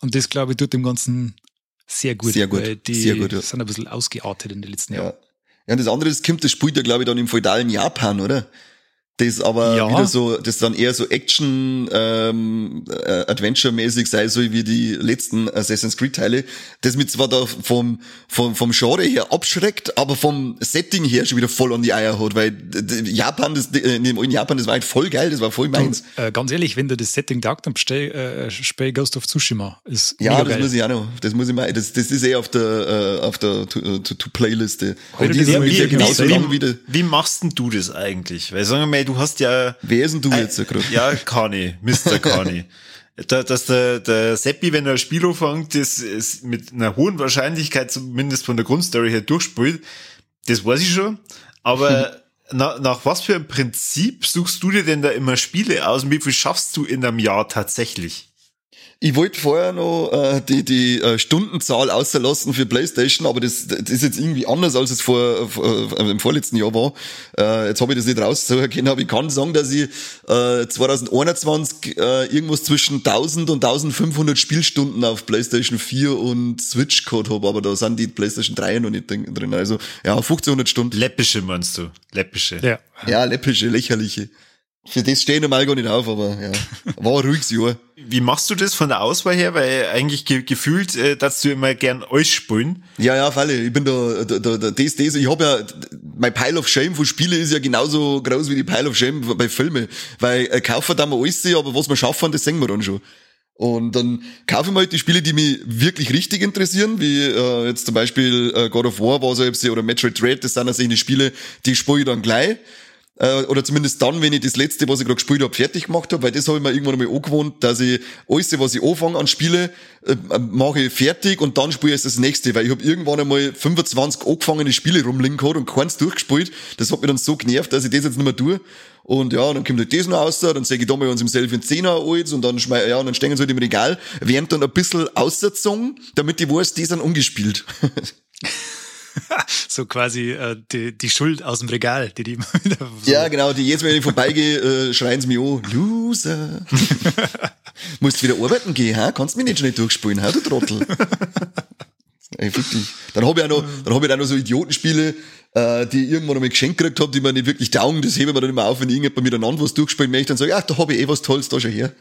Und das, glaube ich, tut dem Ganzen sehr gut. Sehr gut. Weil die sehr gut, ja. sind ein bisschen ausgeartet in den letzten Jahren. Ja. Ja, und das andere, das kommt, das spielt ja, glaube ich, dann im feudalen Japan, oder? Das aber ja. wieder so, das dann eher so Action ähm, äh, Adventure-mäßig sei, so wie die letzten Assassin's Creed-Teile, das mit zwar da vom, vom, vom Genre her abschreckt, aber vom Setting her schon wieder voll an die Eier hat, weil Japan, das, in Japan, das war halt voll geil, das war voll meins. Und, äh, ganz ehrlich, wenn du das Setting taugt, dann bestell, äh, spiel Ghost of Tsushima. Ist ja, das geil. muss ich auch noch, das muss ich mal, das, das ist eh auf der, äh, auf der To-Playliste. To, to wie, wie, wie, wie machst denn du das eigentlich? Weil sagen wir mal, du hast ja. Wer ist denn du äh, jetzt gerade? Ja, Kani, Mr. Kani. da, dass der, der Seppi, wenn er ein Spiel anfängt, das ist mit einer hohen Wahrscheinlichkeit zumindest von der Grundstory her durchspielt, das weiß ich schon. Aber na, nach was für einem Prinzip suchst du dir denn da immer Spiele aus und wie viel schaffst du in einem Jahr tatsächlich? Ich wollte vorher noch äh, die, die äh, Stundenzahl außerlassen für PlayStation, aber das, das ist jetzt irgendwie anders, als es vor, vor äh, im vorletzten Jahr war. Äh, jetzt habe ich das nicht rauszuerkennen, aber ich kann sagen, dass ich äh, 2021 äh, irgendwas zwischen 1000 und 1500 Spielstunden auf PlayStation 4 und Switch gehabt habe, aber da sind die PlayStation 3 noch nicht drin. Also ja, 1500 Stunden. Läppische meinst du? Läppische. Ja, ja läppische, lächerliche. Für das stehe ich normal gar nicht auf, aber ja, war ein ruhiges Jahr. Wie machst du das von der Auswahl her? Weil eigentlich ge gefühlt, äh, dass du immer gern alles spielen. Ja, ja, Falle. Ich bin da, da, da, da das, das. Ich habe ja, mein Pile of Shame von Spiele ist ja genauso groß wie die Pile of Shame bei Filmen. Weil äh, kaufen da mal alles, aber was wir schaffen, das sehen wir dann schon. Und dann kaufe ich mir halt die Spiele, die mich wirklich richtig interessieren, wie äh, jetzt zum Beispiel äh, God of War war so, oder Metroid Dread, das sind also die Spiele, die spiele ich dann gleich. Äh, oder zumindest dann, wenn ich das letzte, was ich gerade gespielt habe, fertig gemacht habe, weil das habe ich mir irgendwann einmal angewohnt, dass ich alles, was ich anfange an Spiele, äh, mache ich fertig und dann spiele ich das nächste, weil ich habe irgendwann einmal 25 angefangene Spiele rumliegen gehabt und keins durchgespielt. Das hat mich dann so genervt, dass ich das jetzt nicht mehr tue. Und ja, dann kommt halt das noch raus, dann sage ich da mal uns im selben Zehner alles und dann schmeiß, ja, und dann stehen sie halt im Regal, während dann ein bisschen aussetzung, damit ich weiß, die sind ungespielt. so quasi äh, die, die Schuld aus dem Regal, die die immer wieder so Ja, genau, die jetzt, wenn ich vorbeigehe, äh, schreien sie mich an, Loser. Musst wieder arbeiten gehen, ha? Kannst mich nicht schnell durchspielen, ha, du Trottel. Ey, wirklich. Dann habe ich auch noch, dann habe ich auch noch so Idiotenspiele, äh, die ich irgendwann einmal geschenkt gekriegt habe, die mir nicht wirklich taugen, das hebe ich mir dann immer auf, wenn irgendjemand miteinander was durchspielen möchte, dann sage ich, ach, da habe ich eh was Tolles, da schon her.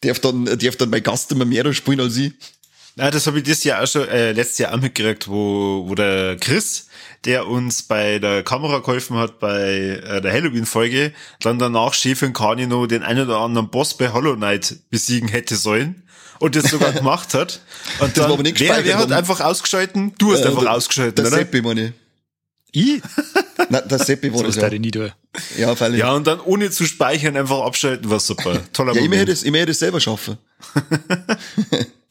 darf dann, darf dann mein Gast immer mehr da spielen als ich. Ja, das habe ich das Jahr auch schon, äh, letztes Jahr auch mitgekriegt, wo, wo der Chris, der uns bei der Kamera geholfen hat, bei äh, der Halloween-Folge, dann danach Schäfer Kanino den einen oder anderen Boss bei Hollow Knight besiegen hätte sollen. Und das sogar gemacht hat. Und Das dann, war aber nicht wer, gespeichert, wer hat einfach ausgeschalten? Du hast Äh, einfach der- ausgeschalten, Der oder? Seppi, meine ich. Nein, der Seppi war So das, ist ja. nie da. Ja, freilich. Ja, und dann ohne zu speichern einfach abschalten, war super. Toller Ja, ich möchte Moment. das, ich möchte das selber schaffen.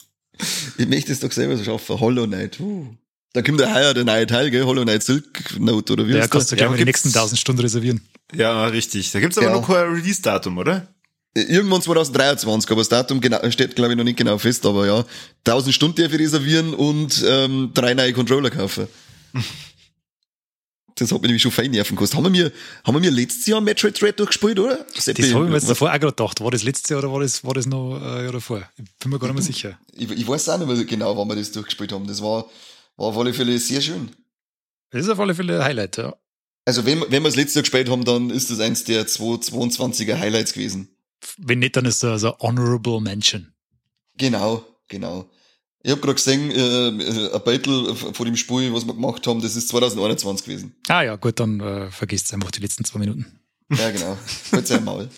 ich möchte es doch selber schaffen. Hollow Knight. Uh. Da kommt ja heuer der neue Teil, gell? Hollow Knight Silk Note, oder wie Ja, heißt kannst du der? Ja, mal die nächsten 1000 Stunden reservieren. Ja, richtig. Da gibt's aber Ja. noch kein Release-Datum, oder? Irgendwann 2023, aber das Datum genau, steht, glaube ich, noch nicht genau fest, aber ja. 1000 Stunden darf ich reservieren und ähm, drei neue Controller kaufen. Das hat mich nämlich schon fein nerven gekostet. Haben wir mir, haben wir mir letztes Jahr Metroid Dread durchgespielt, oder? Seppi, Das habe ich mir jetzt davor auch gerade gedacht. War das letzte Jahr oder war das, war das noch ein Jahr davor? Ich bin mir gar nicht mehr sicher. ich, ich weiß auch nicht mehr genau, wann wir das durchgespielt haben. Das war, war auf alle Fälle sehr schön. Das ist auf alle Fälle ein Highlight, ja. Also wenn, wenn wir das letzte Jahr gespielt haben, dann ist das eins der 222er Highlights gewesen. Wenn nicht, dann ist das so Honorable Mention. Genau, genau. Ich habe gerade gesehen, äh, ein Battle von dem Spiel, was wir gemacht haben, das ist 2021 gewesen. Ah ja, gut, dann äh, vergisst einfach die letzten zwei Minuten. Ja, genau. Halt sein Maul.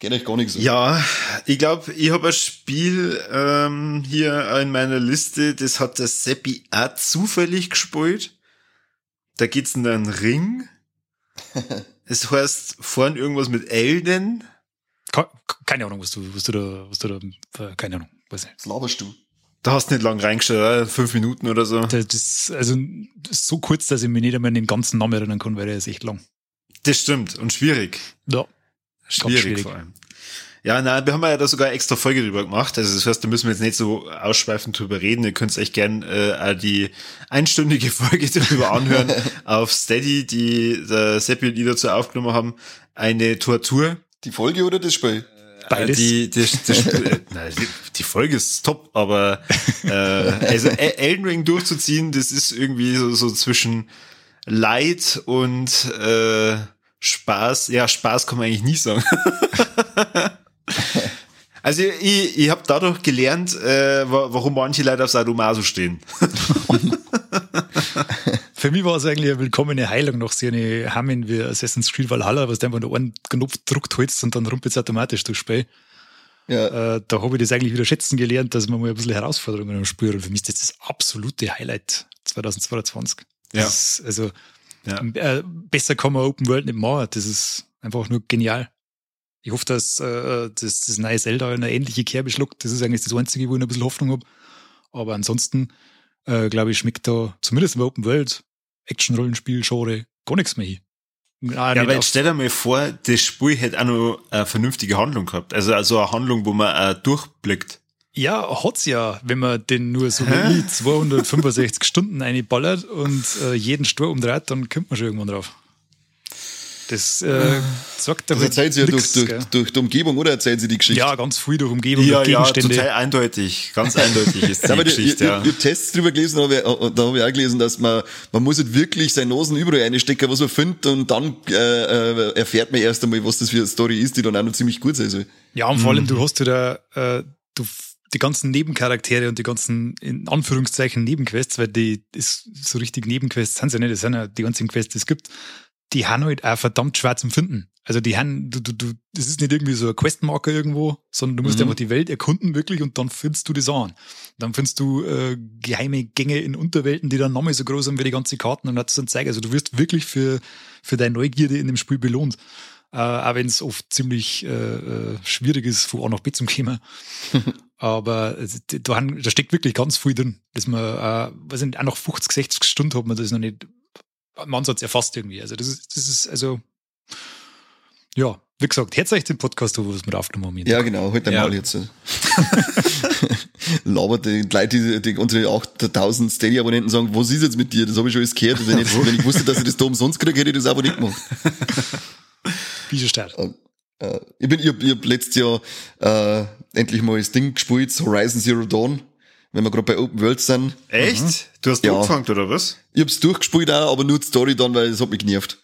Geht euch gar nicht so. Ja, ich glaube, ich habe ein Spiel ähm, hier in meiner Liste, das hat der Seppi auch zufällig gespielt. Da geht's in einen Ring. Es heißt vorn irgendwas mit Elden. Ke- Keine Ahnung, was du, was du da, was du da, äh, keine Ahnung, weiß nicht. Was laberst du? Da hast du nicht lang reingeschaut, oder? fünf Minuten oder so. Das, das, also, das so kurz, dass ich mich nicht einmal an den ganzen Namen erinnern kann, weil der ist echt lang. Das stimmt und schwierig. Ja. Schwierig, schwierig. vor allem. Ja, nein, wir haben ja da sogar extra Folge drüber gemacht. Also das heißt, da müssen wir jetzt nicht so ausschweifend drüber reden. Ihr könnt euch gern äh, die einstündige Folge darüber anhören auf Steady, die der Seppi und ich dazu aufgenommen haben. Eine Tortur. Die Folge oder das Spiel? Beides. Die, die, die, äh, die, die Folge ist top, aber äh, also E- Elden Ring durchzuziehen, das ist irgendwie so, so zwischen Leid und äh, Spaß. Ja, Spaß kann man eigentlich nie sagen. Also ich, ich habe dadurch gelernt, äh, wa- warum manche Leute auf Sadomaso stehen. Für mich war es eigentlich eine willkommene Heilung nach so eine Hammen wie Assassin's Creed Valhalla, was du einfach nur einen Knopf druckt hältst und dann rumpelt es automatisch durchs Spiel. Ja. Äh, da habe ich das eigentlich wieder schätzen gelernt, dass man mal ein bisschen Herausforderungen am Spiel. Und für mich ist das das absolute Highlight 2022. Ja. Ist, also Ja. äh, besser kann man Open World nicht machen. Das ist einfach nur genial. Ich hoffe, dass äh, das, das neue Zelda eine ähnliche Kerbe schluckt. Das ist eigentlich das Einzige, wo ich noch ein bisschen Hoffnung habe. Aber ansonsten, äh, glaube ich, schmeckt da zumindest im Open World Action-Rollenspiel, Genre gar nichts mehr hin. Ah, Ja, aber jetzt stell dir mal vor, das Spiel hätte auch noch eine vernünftige Handlung gehabt. Also, also eine Handlung, wo man äh, durchblickt. Ja, hat's ja, wenn man den nur so wie ich 265 Stunden einballert und äh, jeden Stur umdreht, dann kommt man schon irgendwann drauf. Das äh, sagt Das aber erzählt sie ja durch, nix, durch, durch die Umgebung, oder erzählen sie die Geschichte? Ja, ganz viel durch Umgebung, Ja, durch ja, Gegenstände. total eindeutig. Ganz eindeutig ist die Ja, ich, Geschichte, ich, ja. ich hab Tests drüber gelesen, da habe ich, da hab ich auch gelesen, dass man, man muss halt wirklich seine Nosen überall einstecken, was man findet, und dann äh, äh, erfährt man erst einmal, was das für eine Story ist, die dann auch noch ziemlich gut sein soll. Ja, und vor allem, du hast ja da, äh, du, die ganzen Nebencharaktere und die ganzen, in Anführungszeichen, Nebenquests, weil die ist, so richtig Nebenquests sind sie ja nicht, das sind ja die einzigen Quests, die es gibt, die haben halt auch verdammt schwer zum Finden. Also die haben, du, du, du, das ist nicht irgendwie so ein Questmarker irgendwo, sondern du musst Mhm. einfach die Welt erkunden wirklich und dann findest du das an. Dann findest du äh, geheime Gänge in Unterwelten, die dann nochmal so groß sind wie die ganze Karten und das dann zeigen. Also du wirst wirklich für, für deine Neugierde in dem Spiel belohnt. Äh, auch wenn es oft ziemlich äh, äh, schwierig ist, von A nach B zum kommen. Aber es- da, da steckt wirklich ganz viel drin, dass man, äh, weiß nicht, auch nach 50, 60 Stunden hat man das noch nicht im Ansatz erfasst irgendwie. Also das ist, das ist also, ja, wie gesagt, hört euch den Podcast was wir aufgenommen haben. Ja, genau, halt Ja. einmal jetzt. Labert die Leute, die, die unsere 8000 Steady-Abonnenten sagen, was ist jetzt mit dir? Das habe ich schon alles gehört. Wenn ich, wenn ich wusste, dass ich das da umsonst kriege, hätte ich das aber nicht gemacht. Wie schon stark. Äh, ich bin, ich hab, ich hab letztes Jahr äh, endlich mal das Ding gespielt, Horizon Zero Dawn. wenn wir gerade bei Open Worlds sind. Echt? Mhm. Du hast ja. angefangen, oder was? Ich hab's durchgespielt auch, aber nur die Story dann, weil es hat mich genervt.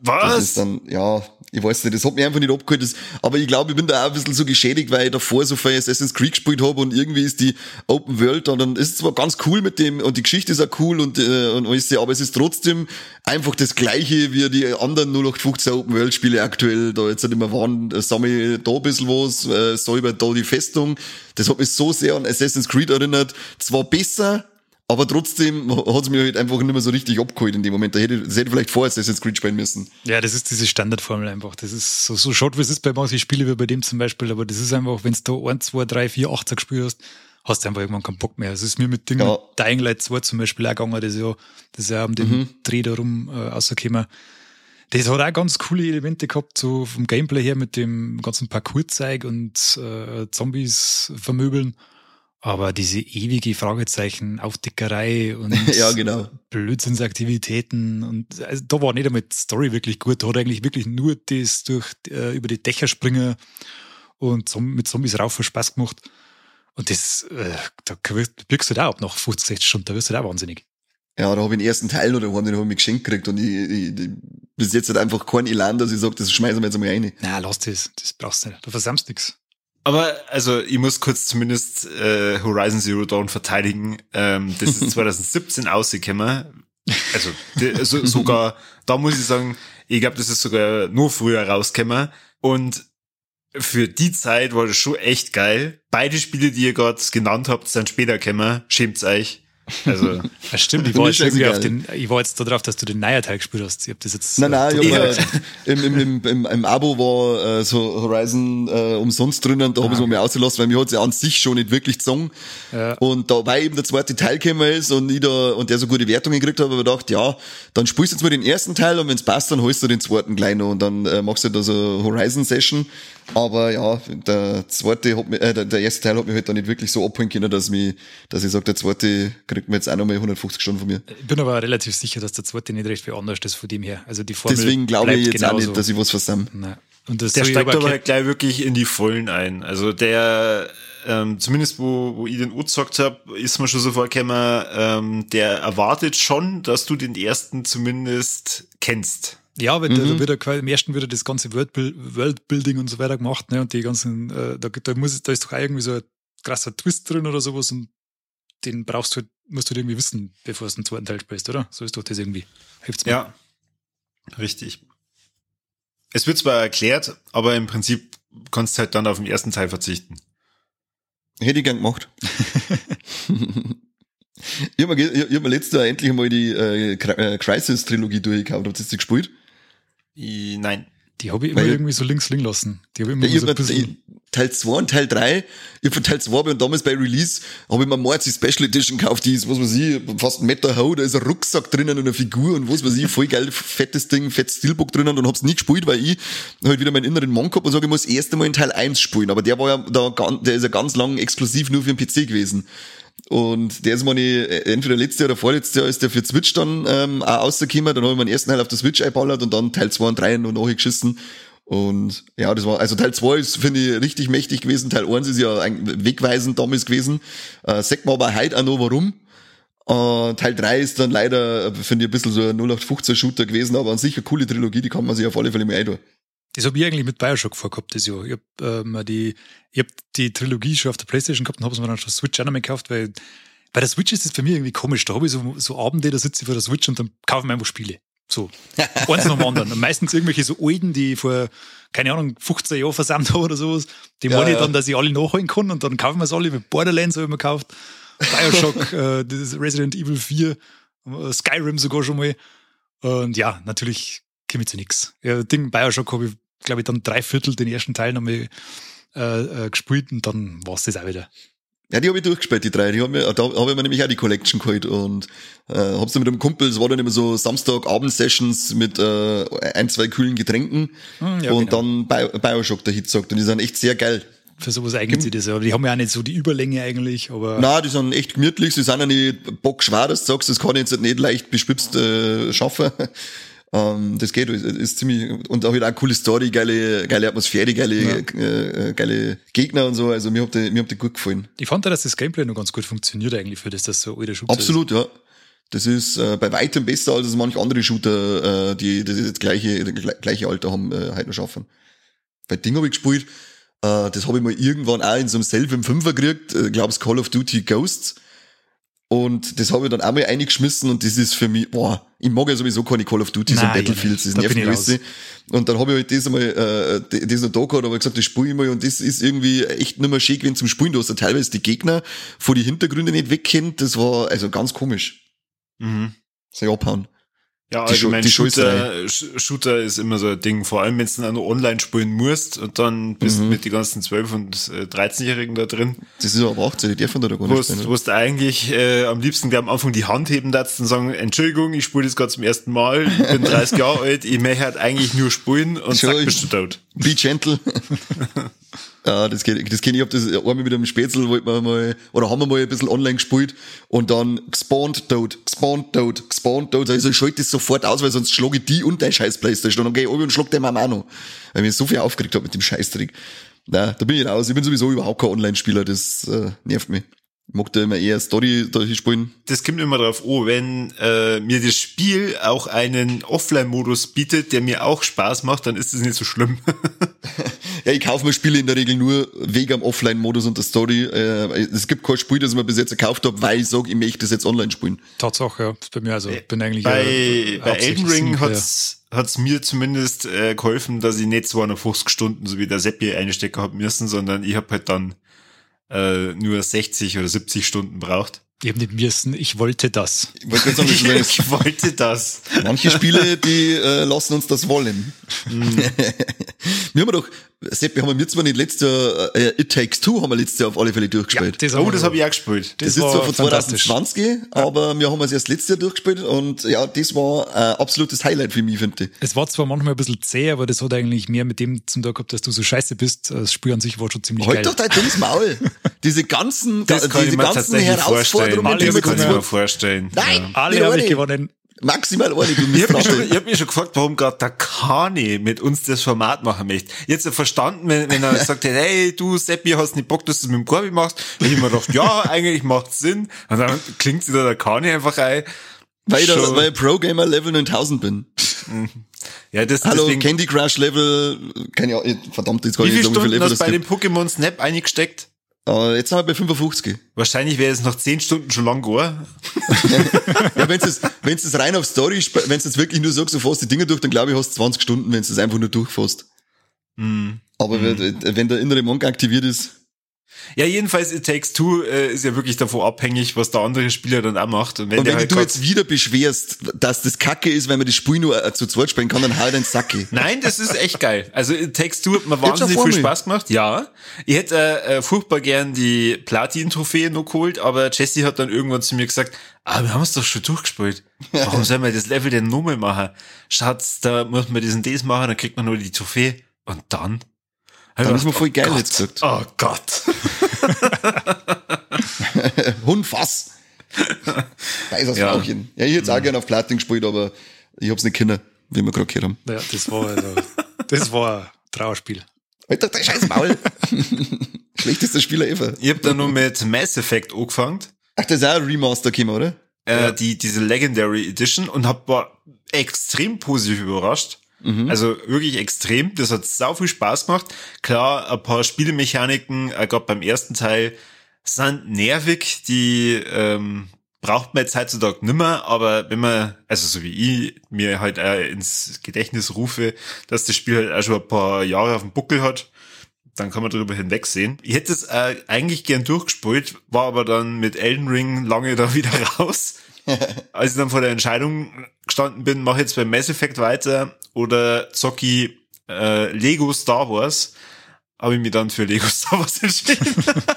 Was? Das ist dann, ja, ich weiß nicht, das hat mich einfach nicht abgeholt. Das, aber ich glaube, ich bin da auch ein bisschen so geschädigt, weil ich davor so viel Assassin's Creed gespielt habe und irgendwie ist die Open World und dann ist es zwar ganz cool mit dem und die Geschichte ist auch cool und, äh, und alles, aber es ist trotzdem einfach das gleiche wie die anderen 0815 Open World Spiele aktuell. Da jetzt nicht immer waren, sammle da ein bisschen was, äh, säuber da die Festung. Das hat mich so sehr an Assassin's Creed erinnert. Zwar besser, aber trotzdem hat es mir halt einfach nicht mehr so richtig abgeholt in dem Moment. Da hätte, das hätte vielleicht vorher Assassin's Creed spielen müssen. Ja, das ist diese Standardformel einfach. Das ist so, so schade, wie es ist bei manchen Spielen wie bei dem zum Beispiel. Aber das ist einfach, wenn du da 1, 2, 3, 4, 18 gespielt hast, hast du einfach irgendwann keinen Bock mehr. Das ist mir mit Dingen, ja. Dying Light 2 zum Beispiel auch gegangen, das ja, das ist ja um den mhm. Dreh da rum äh, rausgekommen. Das hat auch ganz coole Elemente gehabt, so vom Gameplay her mit dem ganzen Parcours-Zeig und äh, Zombies vermöbeln. Aber diese ewige Fragezeichen, Aufdeckerei und ja, genau. Blödsinnsaktivitäten und also da war nicht einmal die Story wirklich gut. Da hat eigentlich wirklich nur das durch äh, über die Dächer springen und mit Zombies rauf Spaß gemacht. Und das, äh, da wirkst du da ab nach 50, 60 Stunden, da wirst du da wahnsinnig. Ja, da habe ich den ersten Teil oder den habe ich geschenkt gekriegt und ich, ich, ich bis jetzt halt einfach kein Elan, dass ich sage, das schmeißen wir jetzt mal rein. Na, lass das, das brauchst du nicht. Du versammst nichts. Aber also ich muss kurz zumindest äh, Horizon Zero Dawn verteidigen. Ähm, das ist 2017 ausgekommen. Also, also sogar, da muss ich sagen, ich glaube, das ist sogar nur früher rausgekommen. Und für die Zeit war das schon echt geil. Beide Spiele, die ihr gerade genannt habt, sind später gekommen. Schämt's euch. Also, ja, stimmt, ich war, jetzt irgendwie auf den, ich war jetzt darauf, dass du den Neuer Teil gespielt hast. Ich hab das jetzt. Nein, nein, ich hab, im, im, im, im, im Abo war äh, so Horizon äh, umsonst drinnen, da ah, habe ich es mir ausgelassen, weil mir hat es ja an sich schon nicht wirklich gezogen. Ja. Und da, weil eben der zweite Teil gekommen ist und ich da, und der so gute Wertungen gekriegt habe, habe ich gedacht, ja, dann spielst du jetzt mal den ersten Teil und wenn es passt, dann holst du den zweiten gleich noch und dann äh, machst du da so Horizon-Session. Aber ja, der zweite hat mich, äh, der, der erste Teil hat mich halt dann nicht wirklich so abholen können, dass mich, dass ich sage, der zweite kriegt mir jetzt auch nochmal 150 Stunden von mir. Ich bin aber relativ sicher, dass der zweite nicht recht viel anders ist von dem her. Also die Formel Deswegen glaube ich jetzt genauso. auch nicht, dass ich was versammle. Und das der steigt aber halt gleich wirklich in die Vollen ein. Also der, ähm, zumindest wo, wo ich den gezockt habe, ist mir schon so vorgekommen, ähm, der erwartet schon, dass du den ersten zumindest kennst. Ja, weil mhm. da, wird er, im ersten wird er das ganze Worldbuilding und so weiter gemacht, ne? Und die ganzen, äh, da, da muss da ist doch irgendwie so ein krasser Twist drin oder sowas und den brauchst du, musst du irgendwie wissen, bevor du den zweiten Teil spielst, oder? So ist doch das irgendwie. Hilft's mir. Ja. Richtig. Es wird zwar erklärt, aber im Prinzip kannst du halt dann auf den ersten Teil verzichten. Hätte ich gern gemacht. ich habe mir, hab mir letztes Jahr endlich mal die äh, äh Crisis-Trilogie durchgekauft. Habt ihr das gespielt? Nein. Die habe ich immer Weil, irgendwie so links liegen lassen. Die habe ich immer ich so ein bisschen Teil 2 und Teil 3. Ich von Teil 2 und damals bei Release habe ich mir mal die Special Edition gekauft, die ist, was weiß ich, fast ein Meter hoch, da ist ein Rucksack drinnen und eine Figur und was weiß ich, voll geil, fettes Ding, fettes Steelbook drinnen und hab's nie gespielt, weil ich halt wieder meinen inneren Mann gehabt und sage, ich muss erst einmal in Teil 1 spielen. Aber der war ja da, der ist ja ganz lang exklusiv nur für den PC gewesen. Und der ist meine, entweder letztes Jahr oder vorletztes Jahr ist der für Switch dann ähm, auch rausgekommen. Dann habe ich meinen ersten Teil auf der Switch einballert und dann Teil 2 und 3 noch nachgeschissen. Und ja, das war, also Teil 2 ist, finde ich, richtig mächtig gewesen. Teil 1 ist ja ein wegweisend damals gewesen. Äh, sagt man aber heute auch noch warum. Äh, Teil 3 ist dann leider, finde ich, ein bisschen so ein 0815-Shooter gewesen, aber an sich eine coole Trilogie, die kann man sich auf alle Fälle mal eintun. Das habe ich eigentlich mit Bioshock vorgehabt, das Jahr. Ich habe ähm, die, ich hab die Trilogie schon auf der Playstation gehabt und habe es mir dann schon Switch auch noch mal gekauft, weil bei der Switch ist das für mich irgendwie komisch. Da habe ich so, so Abende, da sitze ich vor der Switch und dann kaufe ich mir einfach Spiele. So. Eins nach dem anderen. Und meistens irgendwelche so alten, die vor, keine Ahnung, 15 Jahren versammelt habe oder sowas. Die ja, meine ich ja. dann, dass ich alle nachholen kann und dann kaufen wir es alle. Mit Borderlands habe ich mir gekauft. Bioshock, äh, Resident Evil 4, äh, Skyrim sogar schon mal. Und ja, natürlich komme ich zu nichts. Ja, Ding Bioshock habe ich, glaube ich, dann drei Viertel den ersten Teil nochmal äh, äh, gespielt und dann war es das auch wieder. Ja, die habe ich durchgespielt, die drei. Die hab mir, da habe ich mir nämlich auch die Collection geholt und äh, hab's dann mit einem Kumpel, es war dann immer so Samstagabend-Sessions mit äh, ein, zwei kühlen Getränken hm, ja, und genau. dann Bioshock der Hit sagt und die sind echt sehr geil. Für sowas eignet sich das, aber die haben ja auch nicht so die Überlänge eigentlich, aber. Na, die sind echt gemütlich, sie sind ja nicht bockschwer, dass du sagst, das kann ich jetzt nicht leicht bespitzt äh, schaffen. Ähm, das geht, ist, ist ziemlich, und auch wieder eine coole Story, geile, geile Atmosphäre, geile, Ja. äh, äh, geile Gegner und so. Also mir hat die, mir hat die gut gefallen. Ich fand da, dass das Gameplay noch ganz gut funktioniert eigentlich für das, dass so alte Shooter Absolut, ja. Das ist äh, bei weitem besser als manche andere Shooter, äh, die die das gleiche, das gle- gleiche Alter haben, äh, heute noch schaffen. Bei Ding habe ich gespielt, äh, das habe ich mal irgendwann auch in so einem selben Fünfer gekriegt, äh, glaub's Call of Duty Ghosts. Und das habe ich dann auch mal eingeschmissen und das ist für mich, boah, ich mag ja sowieso keine Call of Nein, und Battlefields, ja, das da nervt mich ich alles. Und dann habe ich halt das einmal, äh, das noch da gehabt, aber gesagt, das spiele ich mal und das ist irgendwie echt nicht mehr schön gewesen zum Spielen. Du hast ja teilweise die Gegner vor die Hintergründe nicht wegkennt, das war also ganz komisch. Mhm. Sehr abhauen. Ja, Die allgemein die Shooter, Shooter ist immer so ein Ding, vor allem wenn du dann online spielen musst und dann bist du Mhm. mit den ganzen 12- und äh, 13-Jährigen da drin, Das ist aber 18, die dürfen da gar nicht du spielen. wo du eigentlich äh, am liebsten gleich am Anfang die Hand heben darfst und sagen, Entschuldigung, ich spiele das gerade zum ersten Mal, ich bin 30 Jahre alt, ich möchte halt eigentlich nur spielen und Schon, ich- bist du tot. Be gentle. ja, das kenne das kenn ich. Hab das einmal mit einem Spätzl, wollten wir mal, oder haben wir mal ein bisschen online gespielt und dann gespawnt tot, gespawnt tot, gespawnt tot. Also ich schalte das sofort aus, weil sonst schlage ich die und dein scheiß Playstation und dann geh ich und schlag den Mama auch noch. Weil ich mich so viel aufgeregt habe mit dem Scheißtrick. Na, da bin ich raus. Ich bin sowieso überhaupt kein Online-Spieler, das äh, nervt mich. Ich mag da immer eher Story spielen. Das kommt immer drauf an, wenn äh, mir das Spiel auch einen Offline-Modus bietet, der mir auch Spaß macht, dann ist das nicht so schlimm. Ja, ich kaufe mir Spiele in der Regel nur wegen am Offline-Modus und der Story. Äh, es gibt kein Spiel, das ich mir bis jetzt gekauft habe, weil ich sage, ich möchte das jetzt online spielen. Tatsache, ja. Bei mir also, bin eigentlich bei äh, bei Elden Ring hat's hat's mir zumindest äh, geholfen, dass ich nicht 250 Stunden, so wie der Seppi einstecken hab müssen, sondern ich hab halt dann äh, nur 60 oder 70 Stunden braucht. Ich hab nicht müssen, ich wollte das. Ich wollte sagen, das ist- ich wollte das. manche Spiele, die äh, lassen uns das wollen. wir haben doch, Sepp, wir haben wir zwar nicht letztes Jahr, äh, It Takes Two haben wir letztes Jahr auf alle Fälle durchgespielt. haben Oh, wir das habe ich auch gespielt. das, das ist war zwar von fantastisch. 2020, aber wir haben es erst letztes Jahr durchgespielt und ja, das war ein absolutes Highlight für mich, finde ich. Es war zwar manchmal ein bisschen zäh, aber das hat eigentlich mehr mit dem zum Tag gehabt, dass du so scheiße bist. Das Spiel an sich war schon ziemlich Halt geil. doch dein dummes Maul. Diese ganzen, Das kann diese ich ganzen tatsächlich Das wir kann ich mir jetzt vorstellen. Nein, Alle nicht habe ich gewonnen. Maximal du Ich habe mich, schon- ich hab mich schon gefragt, warum gerade der Kani mit uns das Format machen möchte. Jetzt ich verstanden, wenn, wenn er sagt, hey, du Seppi, hast nicht Bock, dass du es mit dem Korbi machst. Ich hab mir gedacht, ja, eigentlich macht Sinn. Und dann klingt sich da der Kani einfach ein. Weil, ich da, weil ich Pro-Gamer Level 9000 bin. Ja, das, Hallo, deswegen, Candy Crush Level, keine Ahnung, verdammt, jetzt kann wie ich nicht viele sagen, wie viel Stunden Level hast das du bei gibt. dem Pokémon Snap eingesteckt? Äh, jetzt sind wir bei 55. Wahrscheinlich wäre es nach 10 Stunden schon lang gegangen. Ja, wenn es wenn es rein auf Story, wenn es jetzt wirklich nur sagst, du fährst die Dinge durch, dann glaube ich, hast du 20 Stunden, wenn du es einfach nur durchfährst. Mhm. Aber wenn, wenn der innere Monk aktiviert ist, Ja, jedenfalls It Takes Two äh, ist ja wirklich davon abhängig, was der andere Spieler dann auch macht. Und wenn und wenn halt du jetzt wieder beschwerst, dass das Kacke ist, wenn man das Spiel nur äh, zu zweit spielen kann, dann halt ein Sacke. Nein, das ist echt geil. Also It Takes Two hat mir wahnsinnig viel. Spaß gemacht. Ja, ich hätte äh, äh, furchtbar gern die Platin-Trophäe noch geholt, aber Jesse hat dann irgendwann zu mir gesagt, ah, wir haben es doch schon durchgespielt. Warum sollen wir das Level denn nochmal machen? Schatz, da muss man diesen Ds machen, dann kriegt man nur die Trophäe. Und dann? Ich Dann ist gedacht, voll geil oh jetzt gesagt. Oh Gott. Hundfass. Weißes Ja. Frauchen. Ja, ich hätte auch gerne auf Platin gespielt, aber ich hab's nicht können, wie wir gerade gehört haben. Ja, das war, also, das war ein Trauerspiel. Doch dein scheiß Maul. Schlechtester Spieler ever. Ich hab dann nur mit Mass Effect angefangen. Ach, das ist auch ein Remaster gekommen, oder? äh, die, diese Legendary Edition und hab war extrem positiv überrascht. Also wirklich extrem. Das hat sau viel Spaß gemacht. Klar, ein paar Spielemechaniken, äh, gerade beim ersten Teil, sind nervig, die ähm, braucht man jetzt heutzutage nimmer, aber wenn man, also so wie ich, mir halt äh, ins Gedächtnis rufe, dass das Spiel halt auch schon ein paar Jahre auf dem Buckel hat, dann kann man darüber hinwegsehen. Ich hätte es äh, eigentlich gern durchgespielt, war aber dann mit Elden Ring lange da wieder raus. Als ich dann vor der Entscheidung gestanden bin, mache ich jetzt beim Mass Effect weiter oder zocki äh, Lego Star Wars, habe ich mich dann für Lego Star Wars entschieden.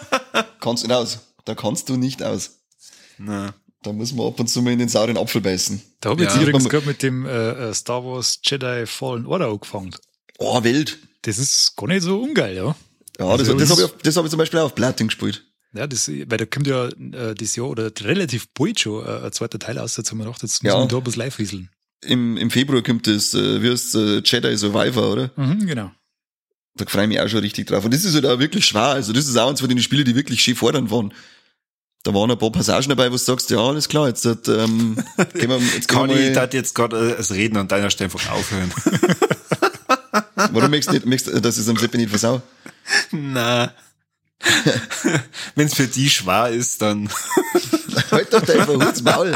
Kannst du nicht aus. Da kannst du nicht aus. Na. Da muss man ab und zu mal in den sauren Apfel beißen. Da habe ich Ja. jetzt übrigens gerade mit dem äh, äh, Star Wars Jedi Fallen Order angefangen. Oh, wild. Das ist gar nicht so ungeil, ja. Ja, das, Also das das- habe ich, das hab ich zum Beispiel auch auf Platin gespielt. Ja, das, weil da kommt ja äh, das Jahr oder relativ bald schon äh, ein zweiter Teil aus, jetzt haben wir gedacht, jetzt Ja. müssen wir da ein bisschen live rieseln. Im, im Februar kommt das, äh, heißt äh, Jedi Survivor, oder? Mhm, genau. Da freue ich mich auch schon richtig drauf. Und das ist halt auch wirklich schwer. Also das ist auch eins von den Spielen, die wirklich schön fordernd waren. Da waren ein paar Passagen dabei, wo du sagst, ja, alles klar, jetzt, hat, ähm, gehen wir, jetzt gehen Kann wir ich das jetzt gerade als Reden an deiner Stelle einfach aufhören? warum möchtest du nicht, möchtest, du, dass ich es am Seppi nicht versau? Na. Wenn es für die schwer ist, dann. Halt doch dein verhutz Maul.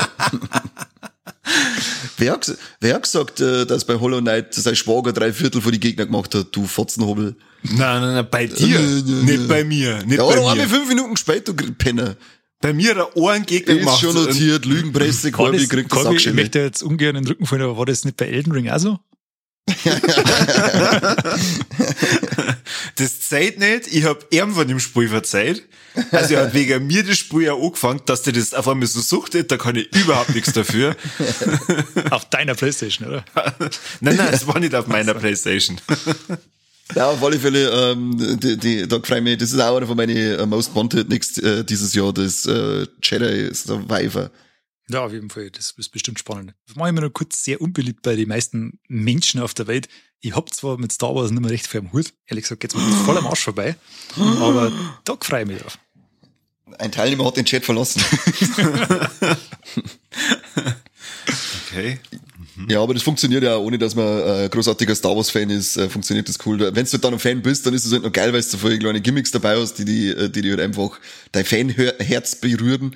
wer, wer hat gesagt, äh, dass bei Hollow Knight sein Schwager drei Viertel von die Gegner gemacht hat, du Fotzenhobel? Nein, nein, nein, bei dir. Nö, nö, nicht bei mir. Nicht Ja, bei wir mir. fünf Minuten gespielt, du Penner. Bei mir hat er einen Gegner Ist gemacht. schon notiert, Lügenpresse, das, kriegt das ich möchte jetzt ungern in den Rücken fallen, aber war das nicht bei Elden Ring auch so? Das zeigt nicht, ich hab ihm von dem Spiel verzeiht. Also er hat wegen mir das Spiel ja angefangen, dass der das auf einmal so suchtet, da kann ich überhaupt nichts dafür. Auf deiner Playstation, oder? Nein, nein, es war nicht auf meiner Playstation. Ja, auf alle Fälle, ähm, die, die, da freue ich mich, das ist auch einer von meinen äh, Most Wanted next, äh, dieses Jahr, das äh, Jedi Survivor. Ja, auf jeden Fall. Das ist bestimmt spannend. Das mache ich mir noch kurz sehr unbeliebt bei den meisten Menschen auf der Welt. Ich hab zwar mit Star Wars nicht mehr recht viel am Hut. Ehrlich gesagt, geht's mir voll am Arsch vorbei. Aber da freue ich mich drauf. Ein Teilnehmer hat den Chat verlassen. Okay. Ja, aber das funktioniert ja ohne dass man äh, großartiger Star Wars-Fan ist, äh, funktioniert das cool. Wenn du dann ein Fan bist, dann ist es halt noch geil, weil du so viele kleine Gimmicks dabei hast, die, die, äh, die, die halt einfach dein Fanherz berühren.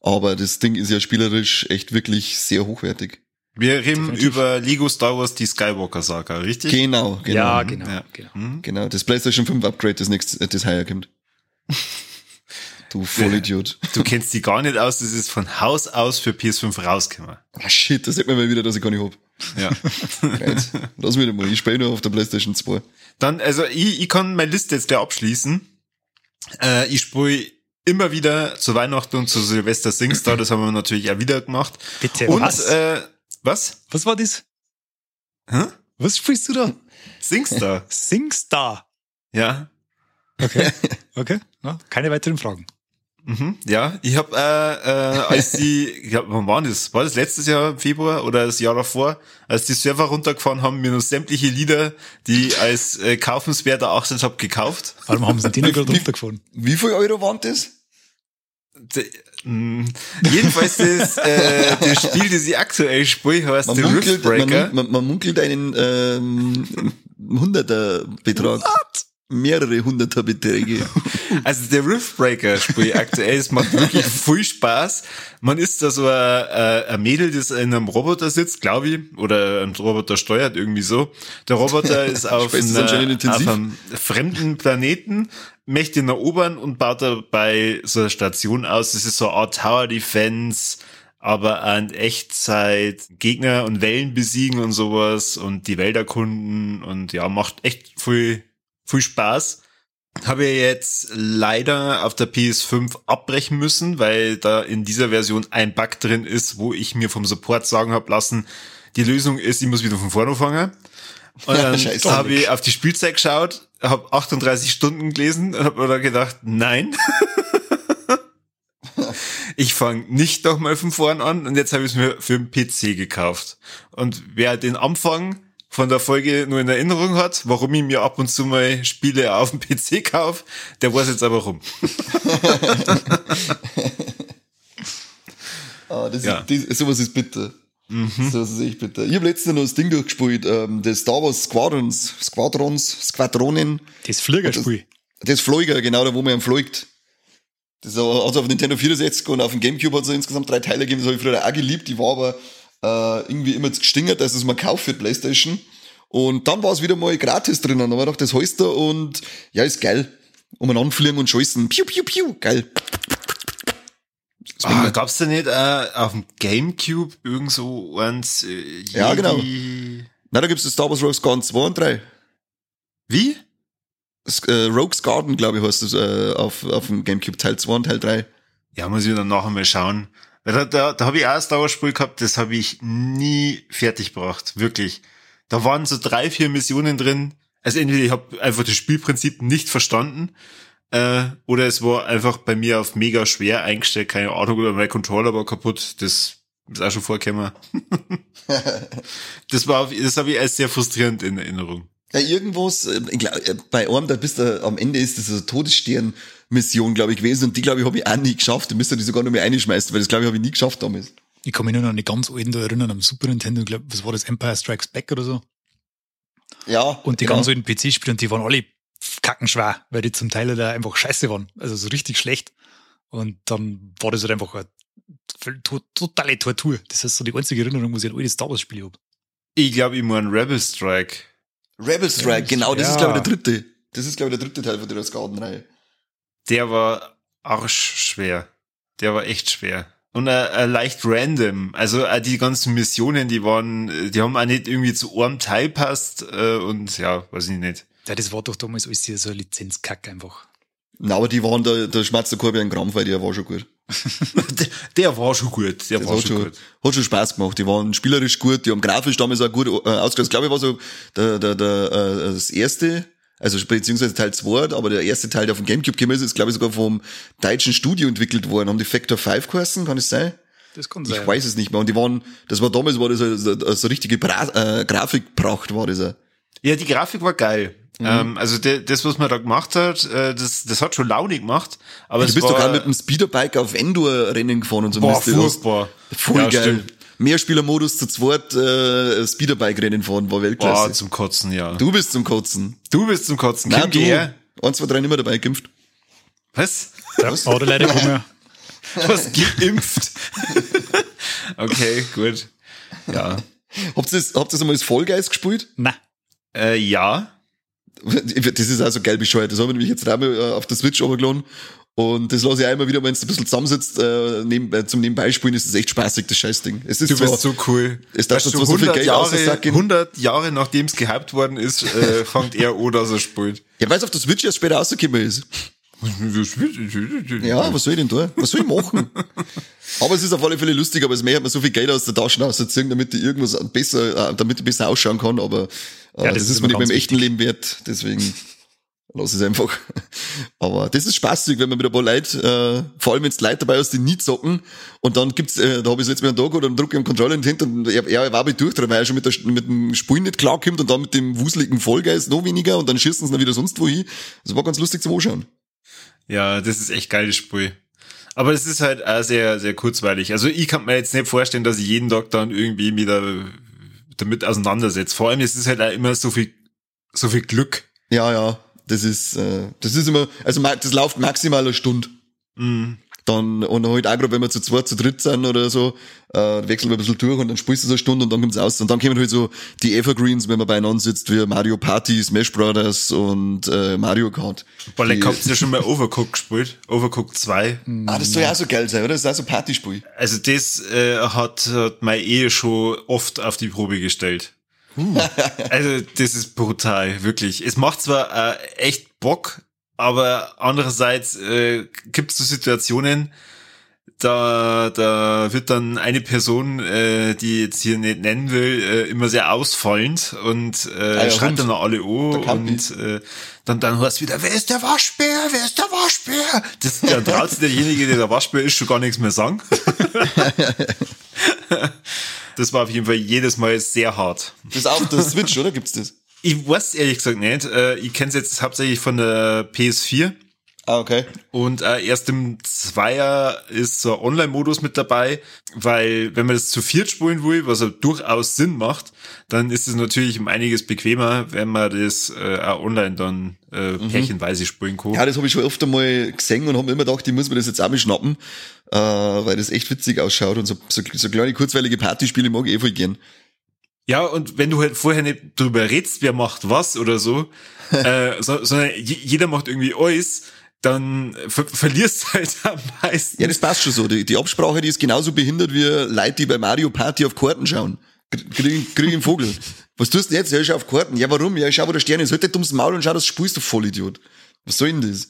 Aber das Ding ist ja spielerisch echt wirklich sehr hochwertig. Wir reden Definitiv. über Lego Star Wars, die Skywalker Saga, richtig? Genau, genau. Ja, genau. Ja. genau. Hm? Genau, das PlayStation 5 Upgrade, das nächste, das heuer kommt. Du Vollidiot. Du kennst die gar nicht aus, das ist von Haus aus für PS5 rausgekommen. Ah, shit, das sieht man mal wieder, dass ich gar nicht hab. Ja. Right. Lass mich mal, ich spiele nur auf der PlayStation 2. Dann, also ich, ich kann meine Liste jetzt gleich abschließen. Äh, ich spiele immer wieder zu Weihnachten und zu Silvester Singstar, das haben wir natürlich auch wieder gemacht. Bitte, Und was? äh, was? was war das? Hä? Was spielst du da? Singstar? Singstar. ja. Okay. Okay. Ja, keine weiteren Fragen. Mhm, ja, ich habe äh, äh, als die, ja, wann war das? War das letztes Jahr im Februar oder das Jahr davor, als die Server runtergefahren haben, mir noch sämtliche Lieder, die ich als äh, kaufenswert erachtet habe, gekauft. Warum haben sie den Wie- gerade runtergefahren? Wie viel Euro waren das? D mh, jedenfalls das, äh, das Spiel, das ich aktuell spiele, heißt Man The munkelt, Riftbreaker. man, man, man munkelt einen ähm, hunderter Betrag. Mehrere hunderter Beträge. Also der Riftbreaker Spiel aktuell, es macht wirklich viel Spaß. Man ist da so ein, äh, ein Mädel, das in einem Roboter sitzt, glaube ich, oder ein Roboter steuert irgendwie so. Der Roboter ist auf, einer, auf einem fremden Planeten, möchte ihn erobern und baut dabei so eine Station aus. Das ist so eine Art Tower Defense, aber an Echtzeit Gegner und Wellen besiegen und sowas und die Welt erkunden und ja, macht echt viel, viel Spaß. Habe ich jetzt leider auf der PS5 abbrechen müssen, weil da in dieser Version ein Bug drin ist, wo ich mir vom Support sagen habe lassen, die Lösung ist, ich muss wieder von vorne anfangen. Und dann Scheiße. habe ich auf die Spielzeit geschaut, habe 38 Stunden gelesen und habe mir dann gedacht, nein. ich fange nicht nochmal von vorn an und jetzt habe ich es mir für den PC gekauft. Und wer den Anfang von der Folge nur in Erinnerung hat, warum ich mir ab und zu mal Spiele auf dem PC kaufe, der weiß jetzt aber rum. Ah, das Ja. ist, das, sowas ist bitter. Sowas ist echt bitter. Ich habe letztens noch das Ding durchgespielt, ähm, das Star Wars Squadrons, Squadrons, Squadronen, Das Fliegerspiel. das Fleuger, genau da, wo man fliegt. Das hat es auf Nintendo 64 und auf dem Gamecube hat es insgesamt drei Teile gegeben, das habe ich früher auch geliebt. Die war aber äh, irgendwie immer zu gestingert, dass es mal kauft für Playstation. Und dann war es wieder mal gratis drinnen. Da war doch das Holster und ja, ist geil. Um anfliegen und scheißen. Piu, piu, piu. Geil. Ah, gab's da nicht äh, auf dem Gamecube irgend so eins? Äh, Ja, genau. Na, da gibt's das Star Wars Rogue Garden 2 und 3. Wie? Das, äh, Rogue's Garden, glaube ich, heißt das äh, auf, auf dem Gamecube Teil 2 und Teil 3. Ja, muss ich dann nachher mal schauen. Da, da, da habe ich auch ein Star Wars Spiel gehabt, das habe ich nie fertig gebracht. Wirklich. Da waren so drei, vier Missionen drin. Also entweder ich habe einfach das Spielprinzip nicht verstanden, äh, oder es war einfach bei mir auf mega schwer eingestellt, keine Ahnung, oder mein Controller war kaputt. Das Ist auch schon vorgekommen. das war, das habe ich als sehr frustrierend in Erinnerung. Ja, irgendwas, äh, glaub, äh, bei einem, da bist du, am Ende ist das so eine Todesstern-Mission, glaube ich, gewesen. Und die, glaube ich, habe ich auch nie geschafft. Da müsst ihr die sogar noch mehr einschmeißen, weil das, glaube ich, habe ich nie geschafft damals. Ich kann mich nur noch an die ganz alten da erinnern, am Super Nintendo, ich glaube, was war das, Empire Strikes Back oder so? Ja. Und die genau. ganz alten PC-Spiele, und die waren alle kackenschwer, weil die zum Teil da einfach scheiße waren. Also so richtig schlecht. Und dann war das halt einfach eine to- totale Tortur. Das ist so die einzige Erinnerung, wo ich an alte Star Wars Spiele habe. Ich glaube, ich meine Rebel Strike. Rebel Strike, genau, das ist, ja. glaube ich, der dritte. Das ist, glaube ich, der dritte Teil von der Skaden-Reihe. Der war arschschwer. Der war echt schwer. Und äh, äh, leicht random. Also äh, die ganzen Missionen, die waren, äh, die haben auch nicht irgendwie zu einem Teil passt äh, und ja, weiß ich nicht. Ja, das war doch damals alles hier so ein Lizenzkack einfach. Na, aber die waren, der, der schmatzt der Korbi ein Krampf, weil der war schon gut. der, der war schon gut. Der Das war hat schon gut. hat schon Spaß gemacht. Die waren spielerisch gut, die haben grafisch damals auch gut äh, ausgeschaut. Ich glaube, ich war so der, der, der, äh, das erste, also beziehungsweise Teil 2, aber der erste Teil, der dem Gamecube gekommen ist, ist, glaube ich, sogar vom deutschen Studio entwickelt worden. Haben die Factor 5 geheißen, kann es sein? Das kann Ich sein. weiß es nicht mehr. Und die waren, das war damals, war das so, so, so richtige Bra äh, Grafikpracht, war das. auch. Ja, die Grafik war geil. Mhm. Ähm, also de, das, was man da gemacht hat, äh, das, das hat schon Laune gemacht. Aber Du bist war, doch gerade mit dem Speederbike auf Endor-Rennen gefahren und so. boah, furchtbar. Voll Ja, geil. stimmt. Mehrspielermodus zu zweit äh, Speederbike-Rennen fahren, war Weltklasse. Boah, zum Kotzen, ja. du bist zum Kotzen. Du bist zum Kotzen. Nein, Kim, du. geh her. Eins, zwei, drei nicht mehr dabei geimpft. Was? Ja, oder leider kommen. Was geimpft? okay, gut. Ja. Habt ihr das, habt ihr das einmal als Guys gespielt? Na, Äh, ja. Das ist also geil bescheuert. Das haben wir nämlich jetzt dreimal äh, auf der Switch runtergeladen. Und das lasse ich einmal wieder, wenn es ein bisschen zusammensitzt, äh, neben, äh, zum Nebenbei spielen, ist das echt spaßig, das Scheißding. Es ist Du bist so cool. Es darf zwar so viel 100 Geld Jahre, aussacken. 100 Jahre nachdem es gehypt worden ist, äh, fängt er an, dass er spielt. ja, weil es auf der Switch erst später rausgekommen ist. Ja, was soll ich denn da? Was soll ich machen? aber es ist auf alle Fälle lustig, aber es mehr hat man so viel Geld aus der Tasche rausziehen, damit ich irgendwas besser, äh, damit ich besser ausschauen kann, aber äh, Ja, das, das ist mir nicht im ganz echten Leben wert, deswegen lass es einfach. Aber das ist spaßig, wenn man mit ein paar Leute, äh, vor allem wenn es Leute dabei ist, die nie zocken und dann gibt's, äh, da habe ich letztes Mal einen Tag oder drücke ich am Controller in Hand und er, er war mit durch, weil er schon mit, der, mit dem Spiel nicht klarkommt und dann mit dem wuseligen Vollgeist noch weniger und dann schießen sie dann wieder sonst wohin. Das war ganz lustig zum Anschauen. Ja, das ist echt geiles Spiel. Aber es ist halt auch sehr, sehr kurzweilig. Also ich kann mir jetzt nicht vorstellen, dass ich jeden Tag dann irgendwie wieder damit auseinandersetze. Vor allem, es ist halt auch immer so viel, so viel Glück. Ja, ja. Das ist, äh, das ist immer, also das läuft maximal eine Stunde. Mhm. Dann, und halt auch gerade, wenn wir zu zweit, zu dritt sind oder so, äh, wechseln wir ein bisschen durch und dann spielst du so eine Stunde und dann kommt's aus. Und dann kommen halt so die Evergreens, wenn man beieinander sitzt, wie Mario Party, Smash Brothers und äh, Mario Kart. Weil ich Die- hab's ja schon mal Overcooked gespielt. Overcooked 2. Ah, das soll ja auch so geil sein, oder? Das ist auch so ein Partyspiel. Also das äh, hat, hat meine Ehe schon oft auf die Probe gestellt. Also das ist brutal, wirklich. Es macht zwar äh, echt Bock, aber andererseits äh, gibt es so Situationen, da, da wird dann eine Person, äh, die jetzt hier nicht nennen will, äh, immer sehr ausfallend und äh, Ah ja, schreit Hund. dann noch alle an Campi. und äh, dann, dann hörst du wieder, wer ist der Waschbär, wer ist der Waschbär? Das, dann traut sich derjenige, der der Waschbär ist, schon gar nichts mehr sagen. das war auf jeden Fall jedes Mal sehr hart. Das ist auch der Switch, oder? Gibt's das? Ich weiß ehrlich gesagt nicht. Äh, ich kenne es jetzt hauptsächlich von der PS4. Ah, okay. Und äh, erst im Zweier ist so ein Online-Modus mit dabei, weil wenn man das zu viert spielen will, was ja durchaus Sinn macht, dann ist es natürlich um einiges bequemer, wenn man das äh, auch online dann äh, pärchenweise spielen kann. Ja, das habe ich schon öfter mal gesehen und habe mir immer gedacht, ich muss mir das jetzt auch mal schnappen, äh, weil das echt witzig ausschaut und so, so, so kleine kurzweilige Partyspiele mag ich eh voll gern. Ja, und wenn du halt vorher nicht drüber redst, wer macht was oder so, äh, so sondern je- jeder macht irgendwie alles, dann ver verlierst du halt am meisten. Ja, das passt schon so. Die, die Absprache, die ist genauso behindert wie Leute, die bei Mario Party auf Karten schauen. Krie- Krieg, krieg einen Vogel. Was tust du jetzt? Ja, ich schau auf Karten. Ja, warum? Ja, ich schau, wo der Stern ist. Halt nicht ums Maul und schau, das spielst du Vollidiot. Was soll denn das?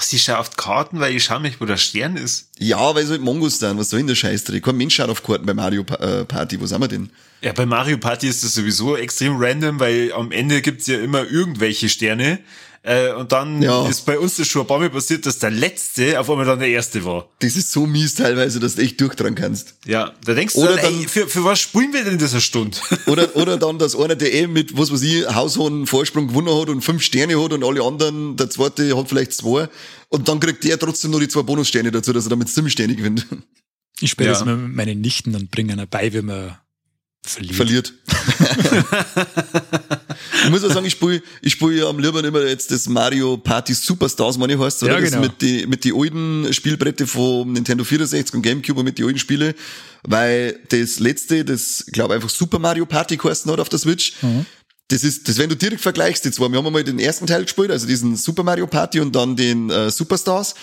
Sie schaut auf Karten, weil ich schau mich, wo der Stern ist. Ja, weil so halt Mongos sind. Was soll denn der Scheißdreck? Kein Mensch schaut auf Karten bei Mario Pa- äh, Party. Wo sind wir denn? Ja, bei Mario Party ist das sowieso extrem random, weil am Ende gibt's ja immer irgendwelche Sterne. Äh, und dann Ja. ist bei uns das schon ein paar Mal passiert, dass der Letzte auf einmal dann der Erste war. Das ist so mies teilweise, dass du echt durchdrehen kannst. Ja, da denkst du Oder dann, ey, dann- für, für was spielen wir denn in dieser Stunde? Oder, oder dann, dass einer, der eh mit, was weiß ich, haushohen Vorsprung gewonnen hat und fünf Sterne hat und alle anderen, der zweite hat vielleicht zwei. Und dann kriegt der trotzdem noch die zwei Bonussterne dazu, dass er damit sieben Sterne gewinnt. Ich spiele Ja. das mit meinen Nichten und bringe einer bei, wenn man verliert. Verliert. ich muss auch sagen, ich spiele ich spiel ja am liebsten immer jetzt das Mario Party Superstars, meine ich heißt, oder? Ja, das genau. mit die, mit die alten Spielbrette vom Nintendo 64 und Gamecube und mit die alten Spiele, weil das letzte, das, glaube einfach Super Mario Party geheißen hat auf der Switch, das ist, das, wenn du direkt vergleichst, die zwei, wir haben einmal den ersten Teil gespielt, also diesen Super Mario Party und dann den äh, Superstars,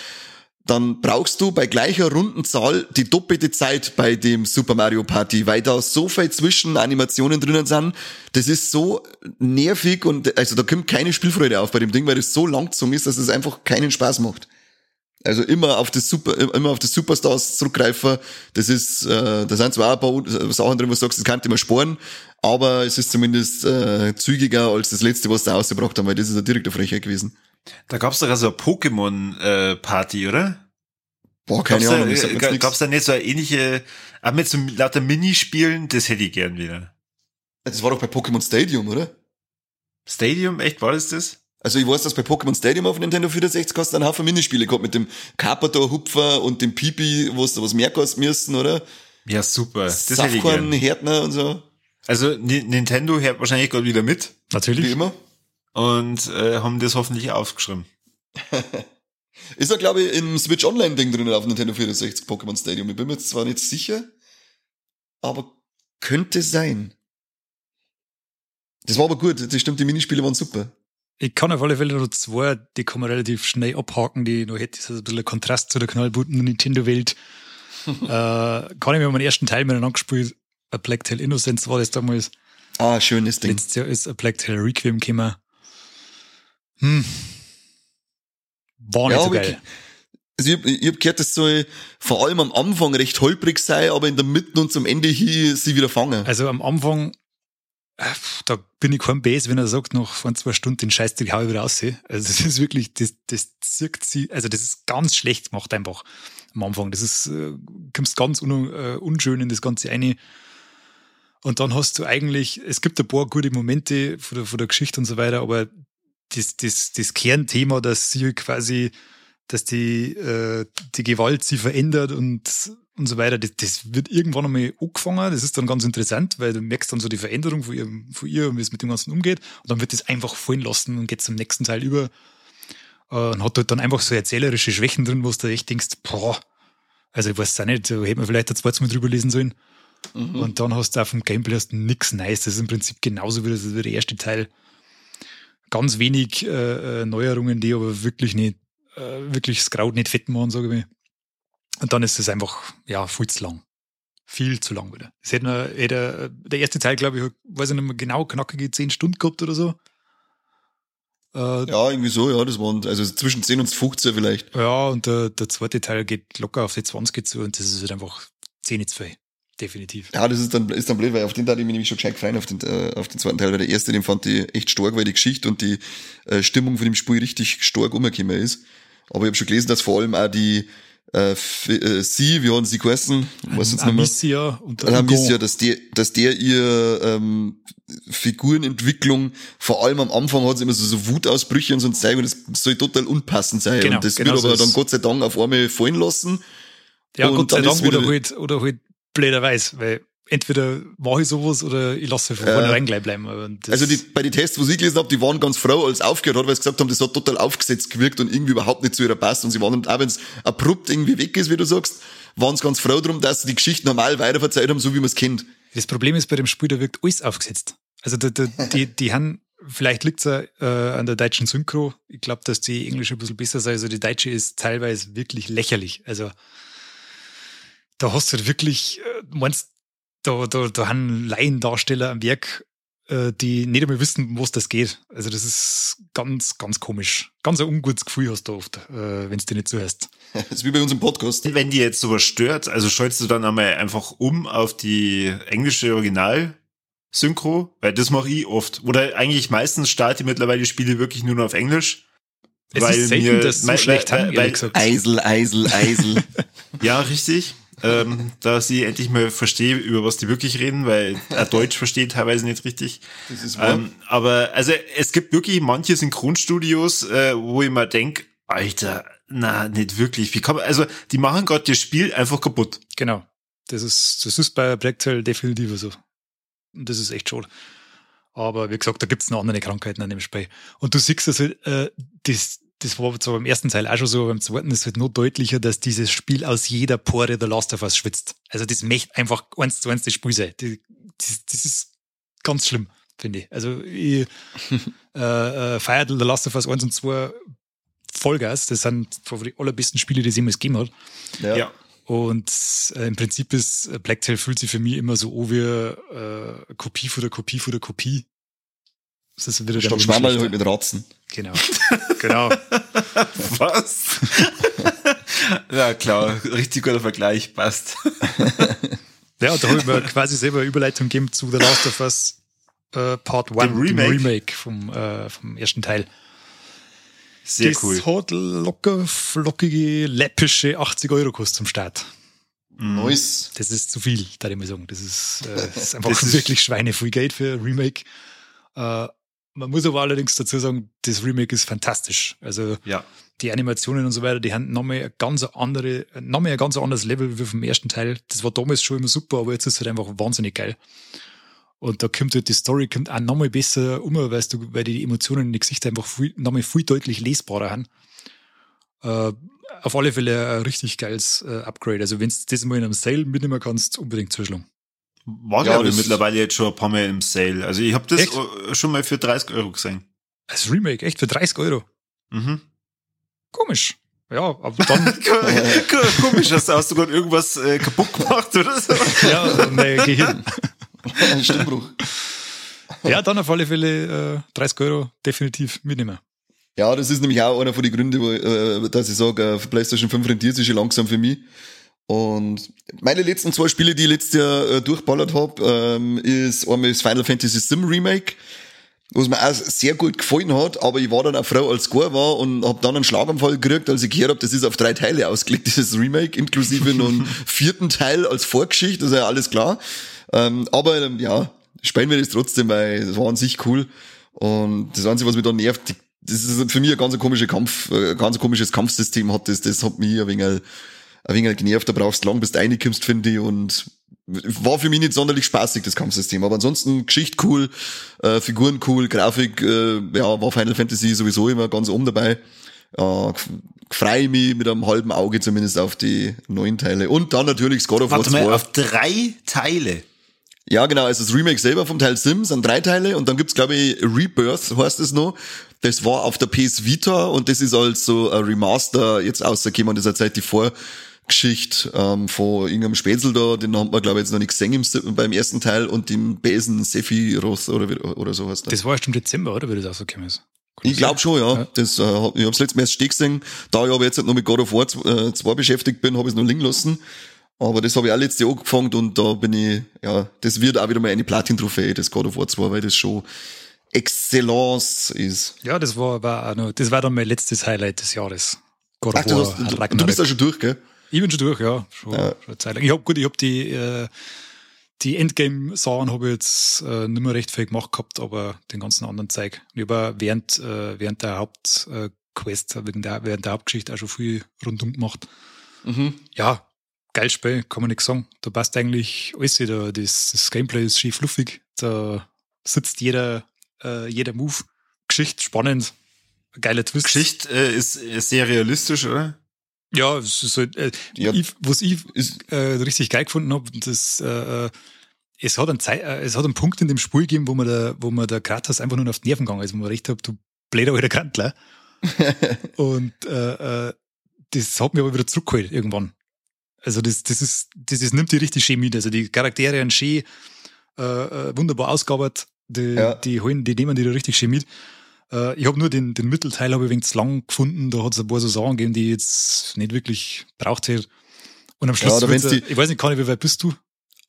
dann brauchst du bei gleicher Rundenzahl die doppelte Zeit bei dem Super Mario Party, weil da so viel Zwischenanimationen drinnen sind. Das ist so nervig und also da kommt keine Spielfreude auf bei dem Ding, weil das so langzung ist, dass es einfach keinen Spaß macht. Also immer auf das Super, immer auf das Superstars zurückgreifen. Das ist, äh, da sind zwar ein paar Sachen drin, wo du sagst, das kann mal sparen, aber es ist zumindest äh, zügiger als das letzte, was da rausgebracht haben, weil das ist eine Frechheit gewesen. Da gab's doch also eine Pokémon-Party, oder? Boah, keine gab's Ahnung, da, äh, gab's da nicht so eine ähnliche, auch mit so lauter Minispielen, das hätte ich gern wieder. Das war doch bei Pokémon Stadium, oder? Stadium, echt, war das das? Also ich weiß, dass bei Pokémon Stadium auf Nintendo 64 hast du einen Haufen Minispiele gehabt mit dem Carpador Hupfer und dem Pipi, wo du was mehr kosten müssen, oder? Ja, super. Das hätte ich Safkorn, gern. Härtner und so, Also Ni- Nintendo hört wahrscheinlich gerade wieder mit wie Natürlich. immer. Und äh, haben das hoffentlich aufgeschrieben. Ist ja, glaube ich, im Switch Online-Ding drin auf Nintendo 64 Pokémon Stadium. Ich bin mir jetzt zwar nicht sicher, aber könnte sein. Das war aber gut, das stimmt, die Minispiele waren super. Ich kann auf alle Fälle noch zwei, die kann man relativ schnell abhaken, die noch hätte. Das ist ein bisschen ein Kontrast zu der knallbunten Nintendo-Welt. äh, kann ich mir meinen ersten Teil miteinander gespielt. A Black Tail Innocence war das damals. Ah, schönes Ding. Letztes Jahr ist A Black Tail Requiem gekommen. Hm. War nicht Ja, so geil. Also ich, ich hab gehört, das soll vor allem am Anfang recht holprig sein, aber in der Mitte und zum Ende hin sie wieder fangen. Also am Anfang, äh, da bin ich kein Bass, wenn er sagt, nach von zwei Stunden den Scheiß, den hau ich wieder raus. Also das ist wirklich, das, das zirkt sie, also das ist ganz schlecht gemacht einfach am Anfang. Das ist, äh, kommst ganz un, äh, unschön in das Ganze eine. Und dann hast du eigentlich, es gibt ein paar gute Momente von der, von der Geschichte und so weiter, aber das, das, das Kernthema, dass sie quasi, dass die, äh, die Gewalt sie verändert und, und so weiter, das, das wird irgendwann einmal angefangen. Das ist dann ganz interessant, weil du merkst dann so die Veränderung von ihr, von ihr und wie es mit dem Ganzen umgeht. Und dann wird das einfach fallen lassen und geht zum nächsten Teil über. Äh, und hat dort dann einfach so erzählerische Schwächen drin, wo du echt denkst, boah, also ich weiß es auch nicht, da hätte man vielleicht ein zweites Mal drüber lesen sollen. Mhm. Und dann hast du auch vom Gameplay hast nix Nice. Das ist im Prinzip genauso wie, das, wie der erste Teil. Ganz wenig äh, äh, Neuerungen, die aber wirklich nicht, äh, wirklich das Kraut nicht fett machen, sage ich mal. Und dann ist es einfach, ja, viel zu lang. Viel zu lang wieder. Es hätte, noch- hätte der erste Teil, glaube ich, weiß ich nicht mehr genau, knackige 10 Stunden gehabt oder so. Äh, Ja, irgendwie so, ja, das waren, also zwischen 10 und 15 vielleicht. Ja, und der, der zweite Teil geht locker auf die 20 zu und das ist halt einfach 10 zu viel. Definitiv. Ja, das ist dann, ist dann blöd, weil auf den da ich mich nämlich schon gescheit gefreut auf den, äh, auf den zweiten Teil, weil der erste, den fand ich echt stark, weil die Geschichte und die äh, Stimmung von dem Spiel richtig stark umgekommen ist. Aber ich habe schon gelesen, dass vor allem auch die äh, äh, sie, wie haben sie geheißen? Weiß jetzt. Amicia und der wisst ja, dass der, dass der ihr ähm, Figurenentwicklung, vor allem am Anfang hat sie immer so, so Wutausbrüche und so ein Zeug und das soll total unpassend sein. Genau, und das genau wird aber dann. Gott sei Dank auf einmal fallen lassen. Ja, Und Gott sei dann Dank, oder halt, oder halt blöderweise, weil entweder mache ich sowas oder ich lasse von Ja. vornherein gleich bleiben. Also die, bei den Tests, wo ich gelesen habe, die waren ganz froh, als es aufgehört hat, weil sie gesagt haben, das hat total aufgesetzt gewirkt und irgendwie überhaupt nicht zu ihrer passt. Und sie waren, auch wenn es abrupt irgendwie weg ist, wie du sagst, waren sie ganz froh drum, dass sie die Geschichte normal weiterverzeiht haben, so wie man es kennt. das Problem ist bei dem Spiel, da wirkt alles aufgesetzt. Also da, da, die, die haben, vielleicht liegt's ja äh, an der deutschen Synchro. Ich glaube, dass die englische ein bisschen besser sei. Also die deutsche ist teilweise wirklich lächerlich. Also da hast du halt wirklich, äh, du meinst, da, da, da haben Laiendarsteller am Werk, äh, die nicht einmal wissen, was das geht. Also das ist ganz, ganz komisch. Ganz ein ungutes Gefühl hast du oft, äh, wenn es dir nicht zuhörst. Das ist wie bei uns im Podcast. Wenn die jetzt sowas stört, also schaltest du dann einmal einfach um auf die englische Original-Synchro, weil das mache ich oft. Oder eigentlich meistens starte ich mittlerweile die Spiele wirklich nur noch auf Englisch Es weil ist selten, mir, dass so weil- schlecht weil- haben, weil-. Eisel, Eisel, Eisel. Ja, richtig. Ähm, dass ich endlich mal verstehe, über was die wirklich reden, weil er Deutsch versteht teilweise nicht richtig. Das ist wahr. Ähm, aber also es gibt wirklich manche Synchronstudios, äh, wo ich mir denk, Alter, na, nicht wirklich. Wie kann man, also die machen gerade das Spiel einfach kaputt. Genau. Das ist, das ist bei Blacktail definitiv so. Und das ist echt schade. Aber wie gesagt, da gibt's noch andere Krankheiten an dem Spiel. Und du siehst also, äh, das, das war zwar beim ersten Teil auch schon so, aber beim zweiten ist es halt noch deutlicher, dass dieses Spiel aus jeder Pore The Last of Us schwitzt. Also das möchte einfach eins zu eins das Spiel sein. Die- Das, das ist ganz schlimm, finde ich. Also ich äh, äh, feiert The Last of Us 1 und 2 Vollgas. Das sind die allerbesten Spiele, die es jemals gegeben hat. ja. Und äh, im Prinzip ist äh, Blacktail fühlt sich für mich immer so an wie äh, Kopie von der Kopie von der Kopie. Das ist wieder Statt der Schwammerl halt mit Ratzen. Genau. genau. Was? ja, klar, richtig guter Vergleich, passt. Ja, und da habe ich mir quasi selber eine Überleitung gegeben zu The Last of Us äh, Part 1, Dem Remake. Remake vom, äh, vom ersten Teil. Sehr das cool. hat locker, flockige, läppische 80 Euro gekostet zum Start. Nice. Das ist zu viel, da ich mal sagen. Das ist, äh, das ist einfach Das ist- wirklich schweineviel Geld für Remake. Äh, man muss aber allerdings dazu sagen, das Remake ist fantastisch. Also Ja. die Animationen und so weiter, die haben nochmal ein ganz andere, nochmal ein ganz anderes Level wie vom ersten Teil. Das war damals schon immer super, aber jetzt ist es halt einfach wahnsinnig geil. Und da kommt halt die Story kommt auch nochmal besser um, weil, du, weil die Emotionen in den Gesichtern einfach viel, nochmal viel deutlich lesbarer haben. Äh, auf alle Fälle ein richtig geiles äh, Upgrade. Also wenn du das mal in einem Sale mitnehmen kannst, unbedingt zuschlagen. War Ja, glaube ich das- mittlerweile jetzt schon ein paar Mal im Sale. Also ich habe das Echt? schon mal für 30 Euro gesehen. Als Remake, echt für 30 Euro. Mhm. Komisch. Ja, aber dann, Komisch, hast du, hast du gerade irgendwas äh, kaputt gemacht oder so? ja, mein Gehirn. Stimmbruch. Ja, dann auf alle Fälle äh, 30 Euro definitiv mitnehmen. Ja, das ist nämlich auch einer von den Gründen, wo, äh, dass ich sage, äh, PlayStation 5 rentiert sich schon langsam für mich. Und meine letzten zwei Spiele, die ich letztes Jahr äh, durchballert habe, ähm, ist einmal das Final Fantasy Sim Remake, was mir auch sehr gut gefallen hat, aber ich war dann auch froh, als es gar war und habe dann einen Schlaganfall gekriegt, als ich gehört habe, das ist auf drei Teile ausgelegt, dieses Remake, inklusive noch einen vierten Teil als Vorgeschichte, das ist ja alles klar. Ähm, aber ähm, ja, spielen wir das trotzdem, weil es war an sich cool. Und das Einzige, was mich da nervt, das ist für mich ein ganz komischer Kampf, äh, ein ganz komisches Kampfsystem hat das, das hat mich ein wenig, ein wenig genervt, da brauchst du lang, bis du reinkommst, finde ich, und war für mich nicht sonderlich spaßig, das Kampfsystem, aber ansonsten Geschichte cool, äh, Figuren cool, Grafik, äh, ja, war Final Fantasy sowieso immer ganz oben dabei. Ja, freue mich mit einem halben Auge zumindest auf die neuen Teile. Und dann natürlich God of War Warte 2. mal, auf drei Teile. Ja, genau, also das Remake selber vom Teil Sims sind drei Teile und dann gibt's glaube ich Rebirth heißt es noch. Das war auf der PS Vita und das ist als so ein Remaster jetzt rausgekommen. Das ist eine Zeit die Vorgeschichte ähm, von irgendeinem Spätzl da, den haben wir glaube ich jetzt noch nicht gesehen im, beim ersten Teil und dem Besen Sephiroth oder, oder so heißt der. Das war erst im Dezember, oder? Wie das rausgekommen ist. Kann Ich glaube schon, ja. Ja. Das, äh, ich habe letztes Mal erst stehen gesehen. Da ich aber jetzt halt noch mit God of War 2 beschäftigt bin, habe ich es noch liegen lassen. Aber das habe ich auch letztes Jahr angefangen und da bin ich, ja, das wird auch wieder mal eine Platin-Trophäe, das God of War 2, weil das schon Excellence ist. Ja, das war, war auch noch, das war dann mein letztes Highlight des Jahres. God Ach, du, hast, du, du bist da schon durch, gell? Ich bin schon durch, ja. Schon, Ja. schon eine Zeit lang. Ich hab gut, ich hab die, äh, die Endgame-Sachen habe ich jetzt äh, nicht mehr recht viel gemacht gehabt, aber den ganzen anderen Zeug. Ich habe während, äh, während der Hauptquest, äh, wegen der, während der Hauptgeschichte auch schon viel rundum gemacht. Mhm. Ja, geil Spiel, kann man nichts sagen. Da passt eigentlich alles wieder. Das, das Gameplay ist schön fluffig. Da sitzt jeder, äh, jeder Move. Geschichte spannend. Geiler Twist. Geschichte äh, ist, ist sehr realistisch, oder? Ja, es ist halt, äh, Ja. was ich äh, richtig geil gefunden habe, das, äh, äh, es hat einen Zei äh, es hat einen Punkt in dem Spiel gegeben, wo man der, wo man der Kratos einfach nur auf die Nerven gegangen ist, wo man recht hat, du bläder alter Krantler. Und äh, äh, das hat mich aber wieder zurückgeholt irgendwann. Also das, das ist, das, das nimmt die richtig schön mit. Also die Charaktere sind schön äh, wunderbar ausgearbeitet. Die, Ja. die holen, die nehmen die da richtig schön mit. Äh, ich habe nur den, den Mittelteil habe ich wenig zu lang gefunden. Da hat es ein paar so Sachen gegeben, die ich jetzt nicht wirklich braucht hätte. Und am Schluss, Ja, die- ich weiß nicht, Conny, wie weit bist du?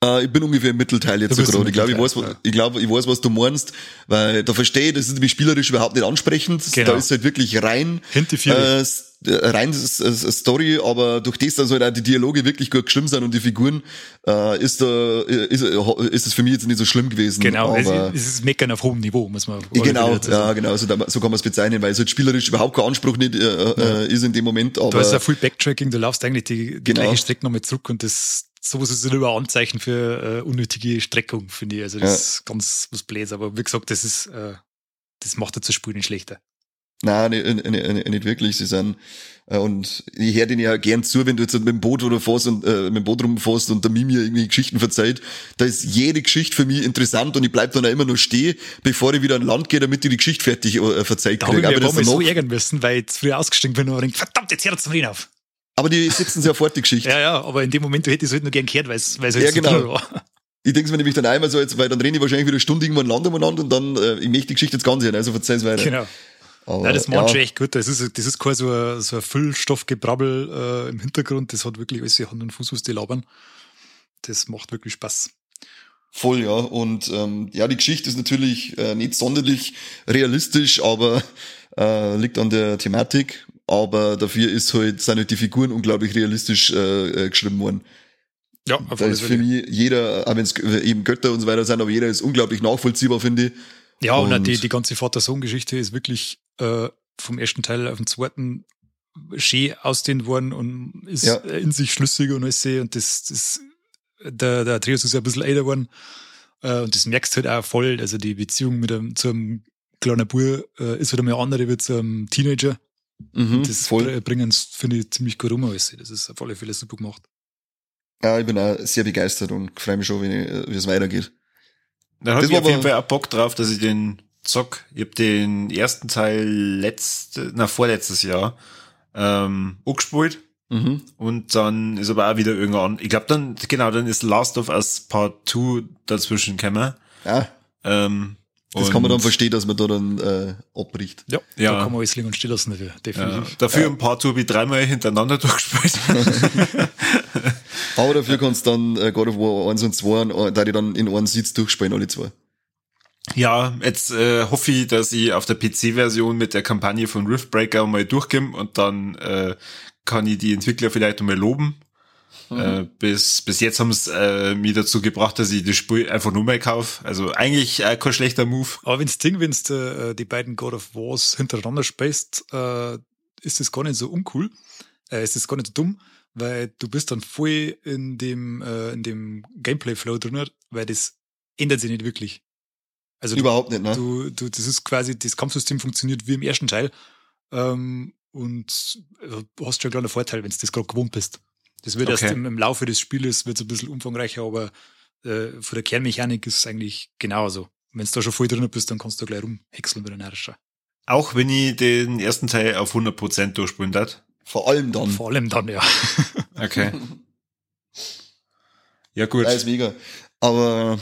Äh, ich bin ungefähr im Mittelteil jetzt gerade. Ich glaube, ich weiß, was- ich glaube, ich weiß, was du meinst, weil da verstehe ich, das ist nämlich spielerisch überhaupt nicht ansprechend. Genau. Da ist halt wirklich rein, äh, äh, rein Story, aber durch das, dass halt auch die Dialoge wirklich gut geschrieben sind und die Figuren, äh, ist da, äh, ist, äh, ist es für mich jetzt nicht so schlimm gewesen. genau, es, aber, es ist Meckern auf hohem Niveau, muss man Genau, ja, genau, so, da- so kann man es bezeichnen, weil es halt spielerisch überhaupt kein Anspruch nicht äh, äh, ist in dem Moment, aber Du hast ja viel Backtracking, du laufst eigentlich die, die Genau. gleiche Strecke nochmal zurück und das sowas ist immer ein Anzeichen für äh, unnötige Streckung, finde ich. Also das Ja. ist ganz was Blöds, aber wie gesagt, das ist äh, das macht das Spiel nicht schlechter. Nein, nicht, nicht, nicht, nicht wirklich. Sie sind, äh, und ich höre denen ja gern zu, wenn du jetzt mit dem Boot oder fährst und äh, mit dem Boot rumfährst und der Mimi irgendwie Geschichten verzeiht. Da ist jede Geschichte für mich interessant und ich bleib dann auch immer nur stehen, bevor ich wieder an Land gehe, damit ich die Geschichte fertig äh, verzeiht Da habe ich kriege. mir so ärgern müssen, weil ich zu früh ausgestiegen bin und denke, verdammt, jetzt hört zum Reden auf. Aber die ja fort, die Geschichte. Ja, ja, aber in dem Moment hätte ich es halt nur gern gehört, weil es halt Ja, so genau. cool war. Ich denke mir nämlich dann einmal so jetzt, weil dann renne ich wahrscheinlich wieder eine Stunde irgendwo an Land umeinander und dann, äh, ich möchte die Geschichte jetzt ganz hören, also verzeih's weiter. Genau. Aber, Nein, das macht ja. schon echt gut. Das ist, das ist kein so ein, so ein Füllstoffgebrabbel äh, im Hintergrund. Das hat wirklich alles Hand und Fuß, was die labern. Das macht wirklich Spaß. Voll, ja. Und ähm, ja, die Geschichte ist natürlich äh, nicht sonderlich realistisch, aber äh, liegt an der Thematik. Aber dafür ist halt, sind halt die Figuren unglaublich realistisch äh, äh, geschrieben worden. Ja, auf Da ist für mich jeder, auch wenn es eben Götter und so weiter sind, aber jeder ist unglaublich nachvollziehbar, finde ich. Ja, und, und- die, die ganze Vater-Sohn-Geschichte ist wirklich äh, vom ersten Teil auf den zweiten schön ausdehnt worden und ist Ja. äh, in sich schlüssig und alles. Und das, das der, der Atreus ist ja ein bisschen älter geworden. Äh, und das merkst du halt auch voll. Also die Beziehung mit einem, zu einem kleinen Bub äh, ist wieder mal eine andere wie zu einem Teenager. Mhm, Das voll. br- bringen finde ich, ziemlich gut rum alles. Das ist auf alle Fälle super gemacht. Ja, ich bin auch sehr begeistert und freue mich schon, wie, wie es weitergeht. Da habe ich auf jeden Fall auch Bock drauf, dass ich den zock. Ich habe den ersten Teil letzte, na vorletztes Jahr ähm, angespielt. Mhm. Und dann ist aber auch wieder irgendwann, ich glaube dann, genau, dann ist Last of Us Part 2 dazwischen gekommen. Ja, Ähm, das und- kann man dann verstehen, dass man da dann äh, abbricht. Ja, Ja. da kann man alles liegen und stehen lassen dafür, Ja, definitiv. dafür ein Part 2 habe ich dreimal hintereinander durchgespielt. Aber dafür kannst du dann äh, God of War 1 und 2, äh, da die dann in einen Sitz durchspielen, alle zwei. ja, jetzt äh, hoffe ich, dass ich auf der PC-Version mit der Kampagne von Riftbreaker mal durchkomme und dann äh, kann ich die Entwickler vielleicht einmal loben. Äh, bis, bis jetzt haben es äh, mich dazu gebracht, dass ich das Spiel einfach nur mal kaufe. Also eigentlich äh, kein schlechter Move. Aber wenn's Ding, wenn's äh, die beiden God of Wars hintereinander spielst, äh, ist das gar nicht so uncool. Äh, ist das gar nicht so dumm, weil du bist dann voll in dem, äh, in dem Gameplay-Flow drin, weil das ändert sich nicht wirklich. Also du, Überhaupt nicht, ne? du, du, das ist quasi, das Kampfsystem funktioniert wie im ersten Teil. Ähm, und äh, du hast schon einen kleinen Vorteil, wenn du das gerade gewohnt bist. Das wird erst Okay. im, im Laufe des Spieles wird's ein bisschen umfangreicher, aber äh, von der Kernmechanik ist es eigentlich genauso. Wenn du da schon voll drin bist, dann kannst du gleich rumhäckseln mit den Herrscher. Auch wenn ich den ersten Teil auf 100% durchspielen darf. Vor allem dann. Vor allem dann, ja. Okay. Ja, gut. Ja, ist mega. Aber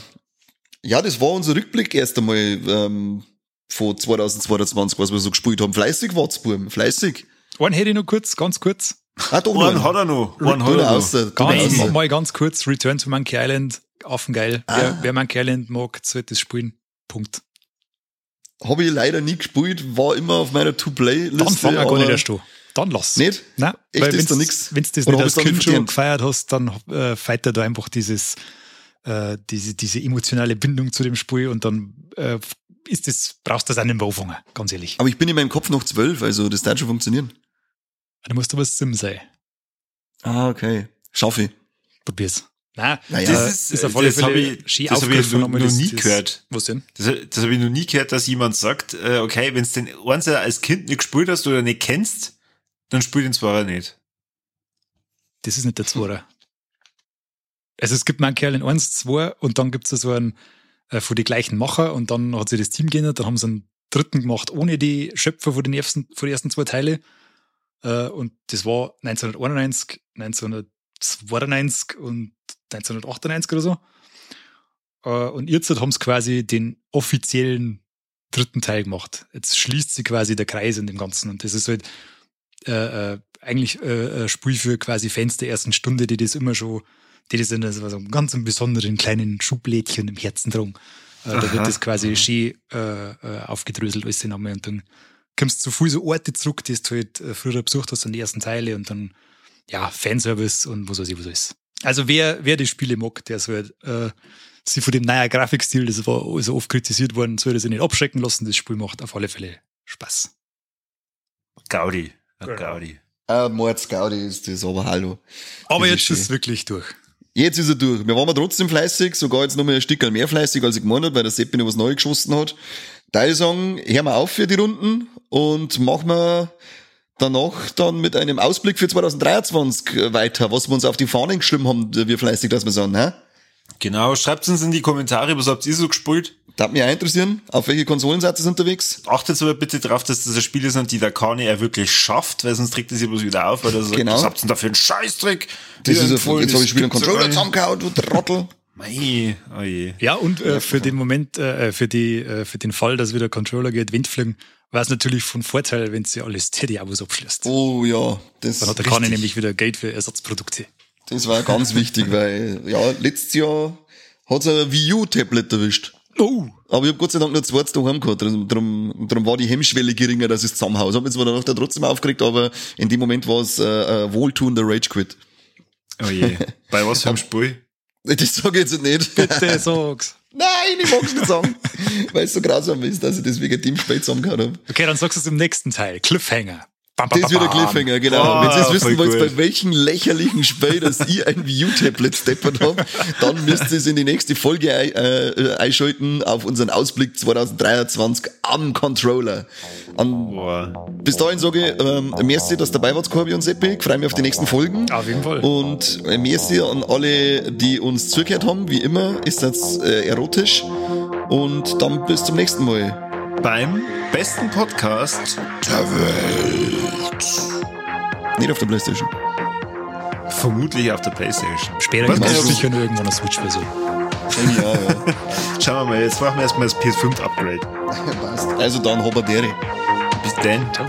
ja, das war unser Rückblick erst einmal ähm, von 2022, was wir so gespielt haben. Fleißig war's, Buben. Fleißig. Einen hätte ich noch kurz, ganz kurz. Ah, doch One hat er noch. One hat er da noch. Ganz, außer. mal ganz kurz, Return to Monkey Island, affengeil. Ah. Wer, wer Monkey Island mag, sollte das spielen. Punkt. Habe ich leider nie gespielt, war immer auf meiner To-Play-Liste. Dann fang wir gar nicht erst an. Dann lass. Nicht? Nein, Echt, weil nix? wenn's das nicht als Kind schon gefeiert hast, dann äh, feiert da einfach dieses, äh, diese, diese emotionale Bindung zu dem Spiel und dann äh, ist das, brauchst du das auch nicht mehr anfangen, ganz ehrlich. Aber ich bin in meinem Kopf noch zwölf, also das darf schon funktionieren. Da musst du was Sim sein. Ah, okay. Schaffe ich. Probier's. Nein, Naja, Das ist, auf alle das habe Fälle ich, das hab ich noch, aber noch das- nie das- gehört. Was denn? Das, das habe ich noch nie gehört, dass jemand sagt, äh, okay, wenn du den eins als Kind nicht gespielt hast oder nicht kennst, dann spiel den zwar nicht. Das ist nicht der Zweiter. Also es gibt Monkey Island 1, 2 und dann gibt's da so einen äh, von die gleichen Macher und dann hat sich das Team geändert, dann haben sie einen dritten gemacht ohne die Schöpfer von den ersten, von den ersten zwei Teile. Äh, und das war 1991, 1992 und 1998 oder so. Äh, und jetzt haben sie quasi den offiziellen dritten Teil gemacht. Jetzt schließt sie quasi der Kreis in dem Ganzen. Und das ist halt äh, äh, eigentlich ein Spiel für quasi Fans der ersten Stunde, die das immer schon die das in so einem ganz besonderen kleinen Schublädchen im Herzen. Äh, da wird das quasi schön aufgedröselt alles in dann kommst du zu viel so Orte zurück, die du halt äh, früher besucht hast an die ersten Teile und dann ja, Fanservice und was weiß ich, was alles. Also wer, wer die Spiele mag, der soll halt, äh, sich von dem neuen Grafikstil, das war also oft kritisiert worden, soll das nicht abschrecken lassen. Das Spiel macht auf alle Fälle Spaß. Gaudi. Genau. Gaudi. Ah, Mords Gaudi ist das, aber hallo. Aber Das jetzt ist ist es wirklich durch. Jetzt ist er durch. Wir waren aber trotzdem fleißig, sogar jetzt noch mal ein Stück mehr fleißig, als ich gemeint habe, weil der Seppi noch was Neues geschossen hat. Da ich sagen, hören wir auf für die Runden und machen wir danach dann mit einem Ausblick für 2023 weiter, was wir uns auf die Fahnen geschrieben haben, wie fleißig das wir sind, ne? Genau, schreibt uns in die Kommentare, was habt ihr so gespielt? Darf mich auch interessieren, auf welche Konsolen seid ihr unterwegs? Achtet aber bitte darauf, dass das ein Spiel ist, die der Kane er wirklich schafft, weil sonst trägt er sich bloß wieder auf, weil er sagt, Genau. was habt ihr denn da für einen Scheißdreck? Das ist empfohlen, jetzt habe das ich wieder einen Controller zusammengehauen, du Trottel. Mei, oh je. Ja, und äh, für den Moment, äh, für die, äh, für den Fall, dass wieder Controller geht, Wind war es natürlich von Vorteil, wenn sie alles Teddy-Abos abschließt. Oh ja, das, Dann hat der Kane nämlich wieder Geld für Ersatzprodukte. das war ganz wichtig, weil ja, letztes Jahr hat's ein Wii U-Tablet erwischt. Oh! Aber ich hab Gott sei Dank nur zweites daheim gehabt. Drum, drum, drum war die Hemmschwelle geringer, dass ich es zusammenhaue. Ich hab mich zwar danach dann trotzdem aufgeregt, aber in dem Moment war es äh, äh, wohltuender Rage Quit. Oh je. Bei was für einem Spiel? Das sage ich jetzt nicht. Bitte sag's. Nein, ich mag's nicht sagen. weil es so grausam ist, dass ich das wegen dem spät zusammengehauen hab. Okay, dann sagst du es im nächsten Teil. Cliffhanger. Bam, bam, Das bam, wird der bam. Cliffhanger, genau. Ah, Wenn ihr jetzt wissen wollt, bei welchem lächerlichen Spiel, dass ich ein Wii U-Tablet steppert hab, dann müsst ihr es in die nächste Folge äh, einschalten auf unseren Ausblick 2023 am Controller. An, bis dahin sage ich, ähm, merci, dass ihr dabei wart, Corby und Seppi. Ich freue mich auf die nächsten Folgen. Auf jeden Fall. Und äh, merci an alle, die uns zugehört haben. Wie immer ist das äh, erotisch. Und dann bis zum nächsten Mal. Beim besten Podcast Nicht auf der Playstation. vermutlich auf der Playstation. Später gibt es sicher noch irgendwann eine Switch-Version. Ja, ja. Schauen wir mal, jetzt machen wir erstmal das PS5 Upgrade. Passt. Also dann, Haberdere. Bis dann. Ciao.